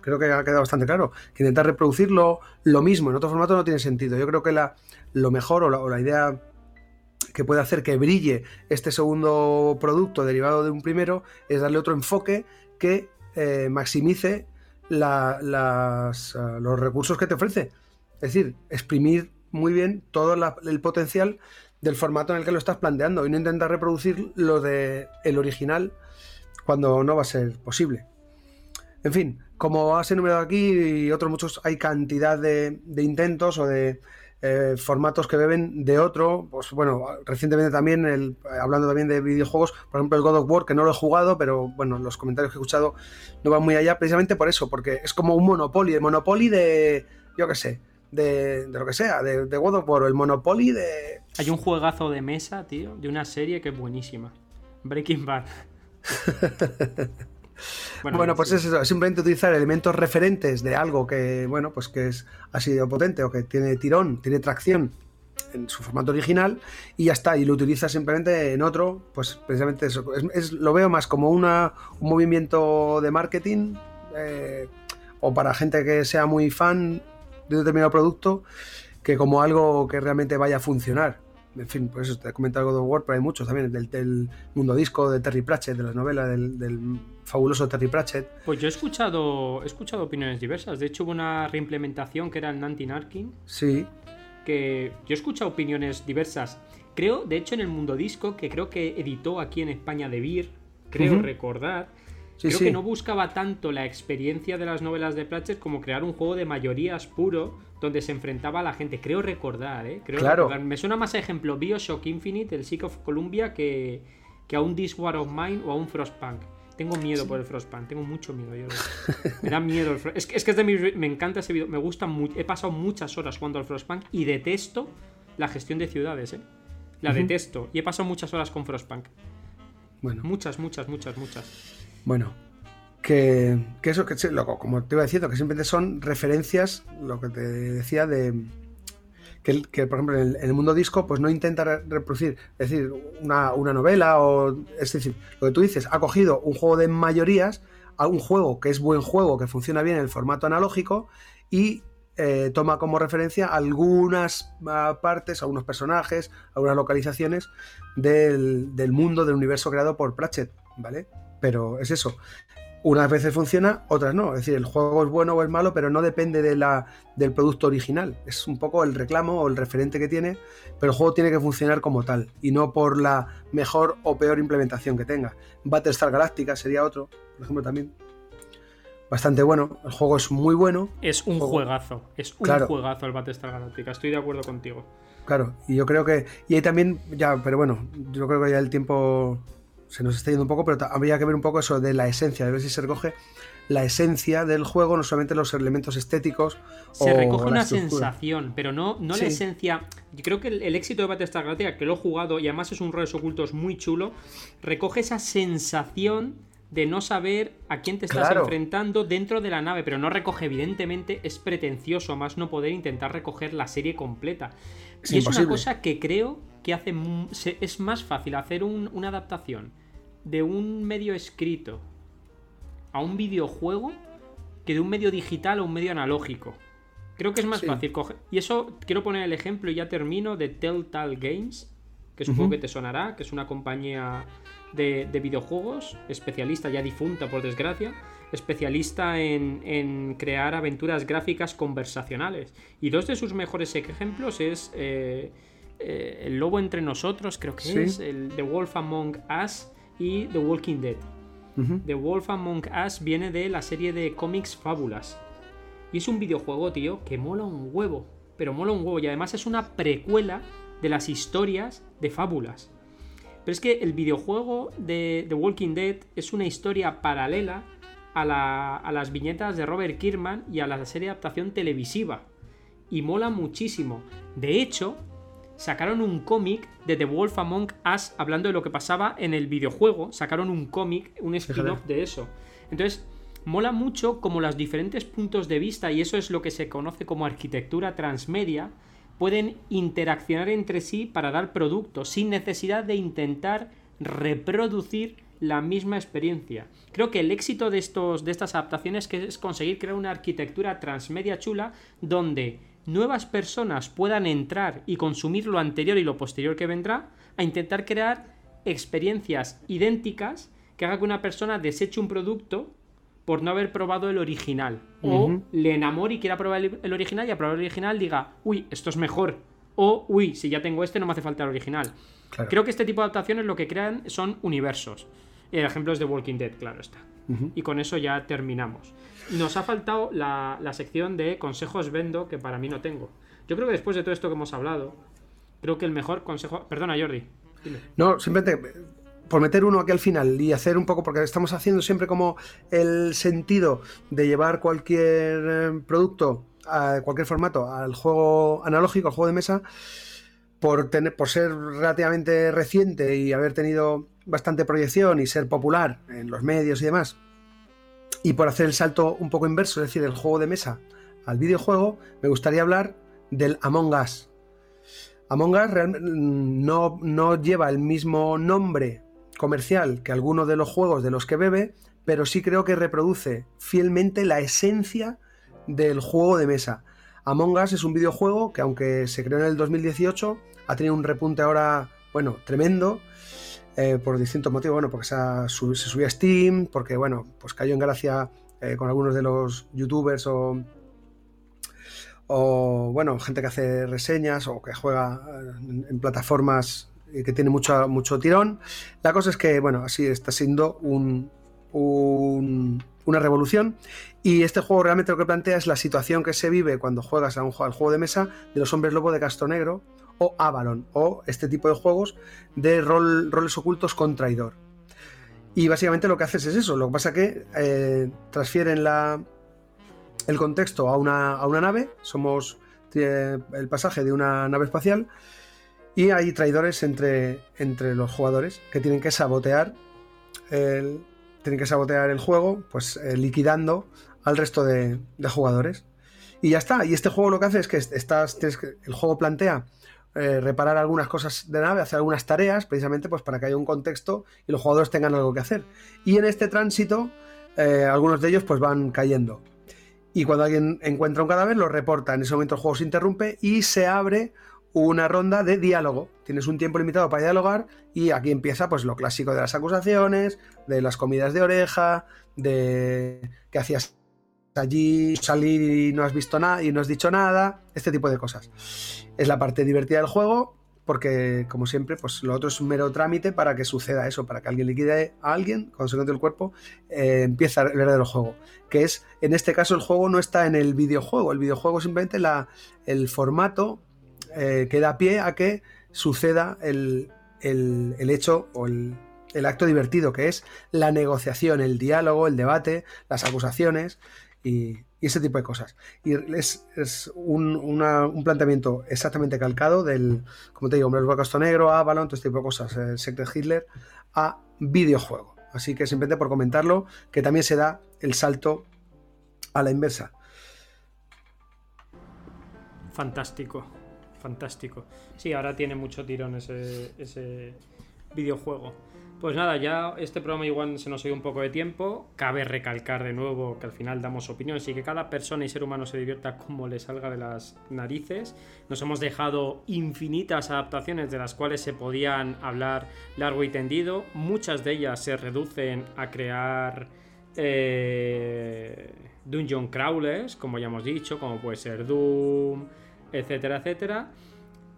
creo que ha quedado bastante claro, que intentar reproducirlo lo mismo en otro formato no tiene sentido. Yo creo que la, lo mejor o la, idea que puede hacer que brille este segundo producto derivado de un primero es darle otro enfoque que eh, maximice ah, los recursos que te ofrece. Es decir, exprimir muy bien todo el potencial del formato en el que lo estás planteando y no intentar reproducir lo de el original cuando no va a ser posible. En fin, como has enumerado aquí y otros muchos, hay cantidad de, intentos o de eh, formatos que beben de otro. Pues bueno, recientemente también, el, hablando también de videojuegos, por ejemplo el God of War, que no lo he jugado, pero bueno, los comentarios que he escuchado no van muy allá, precisamente por eso, porque es como un Monopoly, el Monopoly de, yo qué sé, de, lo que sea, de, de God of War, o el Monopoly de hay un juegazo de mesa, tío, de una serie que es buenísima. Breaking Bad. bueno, pues es eso, simplemente utilizar elementos referentes de algo que, bueno, pues que es, ha sido potente o que tiene tirón, tiene tracción en su formato original y ya está, y lo utiliza simplemente en otro, pues precisamente eso. Es, lo veo más como una, un movimiento de marketing eh, o para gente que sea muy fan de un determinado producto que como algo que realmente vaya a funcionar en fin, por eso te he comentado algo de War, pero hay muchos también, del, mundo disco, de Terry Pratchett, de las novelas del, fabuloso Terry Pratchett. Pues yo he escuchado, he escuchado opiniones diversas. De hecho, hubo una reimplementación que era el Nanti Narkin. Sí. Que yo he escuchado opiniones diversas. Creo, de hecho, en el mundo disco, que creo que editó aquí en España de Beer, creo recordar. Creo que no buscaba tanto la experiencia de las novelas de Pratchett como crear un juego de mayorías puro donde se enfrentaba a la gente. Creo recordar, ¿eh? Creo claro. Me suena más a ejemplo Bioshock Infinite, el Sick of Columbia, que, que a un This War of Mine o a un Frostpunk. Tengo miedo por el Frostpunk, tengo mucho miedo. Yo. Me da miedo el Frostpunk. Es, es, que es de mi, me encanta ese video, me gusta mucho. He pasado muchas horas jugando al Frostpunk y detesto la gestión de ciudades, ¿eh? La detesto. Y he pasado muchas horas con Frostpunk. Bueno. Muchas, muchas, muchas, muchas. Bueno, que, eso, que como te iba diciendo, que simplemente son referencias, lo que te decía, de que, por ejemplo en el, mundo disco pues no intenta reproducir, es decir, una, novela o es decir, lo que tú dices, ha cogido un juego de mayorías, a un juego que es buen juego, que funciona bien en el formato analógico y eh, toma como referencia algunas ah, partes, algunos personajes, algunas localizaciones del, del mundo, del universo creado por Pratchett, ¿vale? Pero es eso. Unas veces funciona, otras no. Es decir, el juego es bueno o es malo, pero no depende de la, del producto original. Es un poco el reclamo o el referente que tiene, pero el juego tiene que funcionar como tal y no por la mejor o peor implementación que tenga. Battlestar Galactica sería otro, por ejemplo, también. Bastante bueno. El juego es muy bueno. Es un juegazo. Es un juegazo el Battlestar Galactica. Estoy de acuerdo contigo. Claro, y yo creo que. Y ahí también, ya, pero bueno, yo creo que ya el tiempo se nos está yendo un poco, pero habría que ver un poco eso de la esencia, de ver si se recoge la esencia del juego, no solamente los elementos estéticos. Se recoge una sensación, pero no, no la esencia. Yo creo que el, éxito de Battlestar Galactica, que lo he jugado y además es un roles ocultos muy chulo, recoge esa sensación de no saber a quién te estás enfrentando dentro de la nave, pero no recoge, evidentemente, es pretencioso más no poder intentar recoger la serie completa. y es una cosa que creo que hace es más fácil hacer una adaptación de un medio escrito a un videojuego que de un medio digital a un medio analógico. Creo que es más fácil coger. Y eso quiero poner el ejemplo y ya termino de Telltale Games, que supongo que te sonará, que es una compañía de, videojuegos, especialista ya difunta por desgracia, especialista en, crear aventuras gráficas conversacionales. Y dos de sus mejores ejemplos es eh, eh, El Lobo entre nosotros, creo que es, el The Wolf Among Us y The Walking Dead. The Wolf Among Us viene de la serie de cómics Fábulas. Y es un videojuego, tío, que mola un huevo. Pero mola un huevo. Y además es una precuela de las historias de Fábulas. Pero es que el videojuego de The Walking Dead es una historia paralela a, a las viñetas de Robert Kirkman y a la serie de adaptación televisiva. Y mola muchísimo. De hecho, sacaron un cómic de The Wolf Among Us hablando de lo que pasaba en el videojuego. Sacaron un cómic, un spin-off de eso. Entonces, mola mucho como los diferentes puntos de vista, y eso es lo que se conoce como arquitectura transmedia, pueden interaccionar entre sí para dar productos sin necesidad de intentar reproducir la misma experiencia. Creo que el éxito de, estos, de estas adaptaciones es conseguir crear una arquitectura transmedia chula donde nuevas personas puedan entrar y consumir lo anterior y lo posterior que vendrá, a intentar crear experiencias idénticas que haga que una persona deseche un producto por no haber probado el original. O le enamore y quiera probar el, original y a probar el original diga, uy, esto es mejor. O, uy, si ya tengo este no me hace falta el original. Creo que este tipo de adaptaciones lo que crean son universos. El ejemplo es de Walking Dead, claro está. Y con eso ya terminamos. Nos ha faltado la, sección de consejos vendo que para mí no tengo. Yo creo que después de todo esto que hemos hablado, creo que el mejor consejo... Perdona, Jordi. No, simplemente por meter uno aquí al final y hacer un poco, porque estamos haciendo siempre como el sentido de llevar cualquier eh, producto, a cualquier formato, al juego analógico, al juego de mesa, por, tener, por ser relativamente reciente y haber tenido bastante proyección y ser popular en los medios y demás, y por hacer el salto un poco inverso, es decir, del juego de mesa al videojuego, me gustaría hablar del Among Us. Among Us no, no lleva el mismo nombre comercial que alguno de los juegos de los que bebe, pero sí creo que reproduce fielmente la esencia del juego de mesa. Among Us es un videojuego que aunque se creó en el 2018, ha tenido un repunte ahora, bueno, tremendo, eh, por distintos motivos, bueno, porque se, subió a Steam, porque, bueno, pues cayó en gracia eh, con algunos de los youtubers o, o, bueno, gente que hace reseñas o que juega eh, en plataformas que tiene mucho, mucho tirón. La cosa es que, bueno, así está siendo un, una revolución. Y este juego realmente lo que plantea es la situación que se vive cuando juegas a un, al juego de mesa de los hombres lobo de Castro Negro o Avalon, o este tipo de juegos de rol, roles ocultos con traidor. Y básicamente lo que haces es eso, lo que pasa es que eh, transfieren la, el contexto a una, a una nave, somos eh, el pasaje de una nave espacial y hay traidores entre, entre los jugadores que tienen que sabotear el, tienen que sabotear el juego, pues eh, liquidando al resto de, jugadores. Y ya está. Y este juego lo que hace es que estás, el juego plantea eh, reparar algunas cosas de nave, hacer algunas tareas, precisamente pues para que haya un contexto y los jugadores tengan algo que hacer. Y en este tránsito, eh, algunos de ellos pues van cayendo. Y cuando alguien encuentra un cadáver, lo reporta. En ese momento el juego se interrumpe y se abre una ronda de diálogo. Tienes un tiempo limitado para dialogar y aquí empieza pues lo clásico de las acusaciones, de las comidas de oreja, de que hacías allí salir y no has visto nada y no has dicho nada, este tipo de cosas. Es la parte divertida del juego porque como siempre pues lo otro es un mero trámite para que suceda eso, para que alguien liquide a alguien, cuando se encuentre el cuerpo, eh, empieza el verdadero juego, que es en este caso el juego no está en el videojuego, el videojuego simplemente la, el formato eh, que da pie a que suceda el, hecho o el, acto divertido, que es la negociación, el diálogo, el debate, las acusaciones y, ese tipo de cosas. Y es, un, planteamiento exactamente calcado del, como te digo, Hombre Casto Negro, Avalon, todo este tipo de cosas, el Secret Hitler, a videojuego. Así que simplemente por comentarlo, que también se da el salto a la inversa. Fantástico, fantástico. Sí, ahora tiene mucho tirón ese, ese videojuego. Pues nada, ya este programa igual se nos ha ido un poco de tiempo. Cabe recalcar de nuevo que al final damos opiniones y que cada persona y ser humano se divierta como le salga de las narices. Nos hemos dejado infinitas adaptaciones de las cuales se podían hablar largo y tendido. Muchas de ellas se reducen a crear eh, dungeon crawlers, como ya hemos dicho, como puede ser Doom, etcétera, etcétera.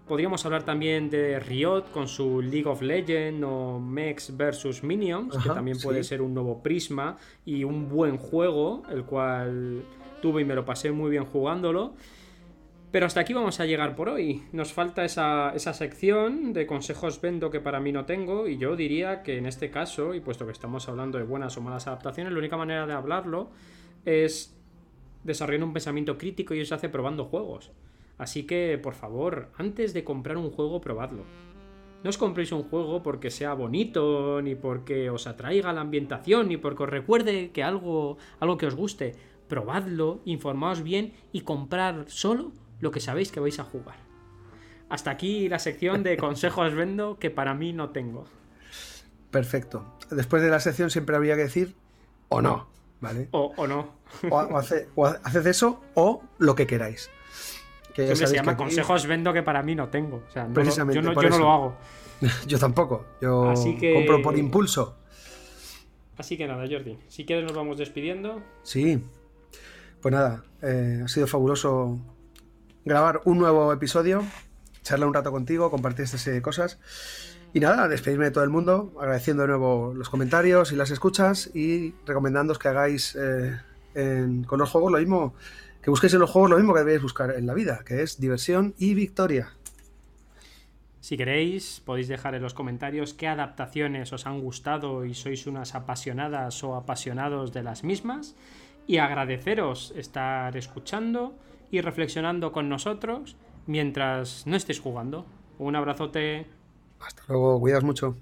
Podríamos hablar también de Riot con su League of Legends o Mex vs Minions, que también puede ser un nuevo prisma y un buen juego, el cual tuve y me lo pasé muy bien jugándolo. Pero hasta aquí vamos a llegar por hoy. Nos falta esa, esa, sección de consejos vendo que para mí no tengo. Y yo diría que en este caso, y puesto que estamos hablando de buenas o malas adaptaciones, la única manera de hablarlo es desarrollando un pensamiento crítico y eso se hace probando juegos. Así que, por favor, antes de comprar un juego, probadlo. No os compréis un juego porque sea bonito, ni porque os atraiga la ambientación, ni porque os recuerde que algo, algo que os guste. Probadlo, informaos bien y comprar solo lo que sabéis que vais a jugar. Hasta aquí la sección de consejos vendo que para mí no tengo. Perfecto. Después de la sección siempre habría que decir o no, ¿vale? O, no. O, o haced eso o lo que queráis. Que se llama consejos vendo que para mí no tengo. yo, no, lo hago. yo tampoco. Yo compro por impulso. Así que nada, Jordi. Si quieres nos vamos despidiendo. Sí. Pues nada, eh, ha sido fabuloso grabar un nuevo episodio, charlar un rato contigo, compartir estas serie de cosas. Y nada, despedirme de todo el mundo, agradeciendo de nuevo los comentarios y las escuchas y recomendándoos que hagáis eh, con los juegos lo mismo que busquéis en los juegos lo mismo que debéis buscar en la vida, que es diversión y victoria. Si queréis, podéis dejar en los comentarios qué adaptaciones os han gustado y sois unas apasionadas o apasionados de las mismas. Y agradeceros estar escuchando y reflexionando con nosotros mientras no estéis jugando. Un abrazote. Hasta luego, cuidas mucho.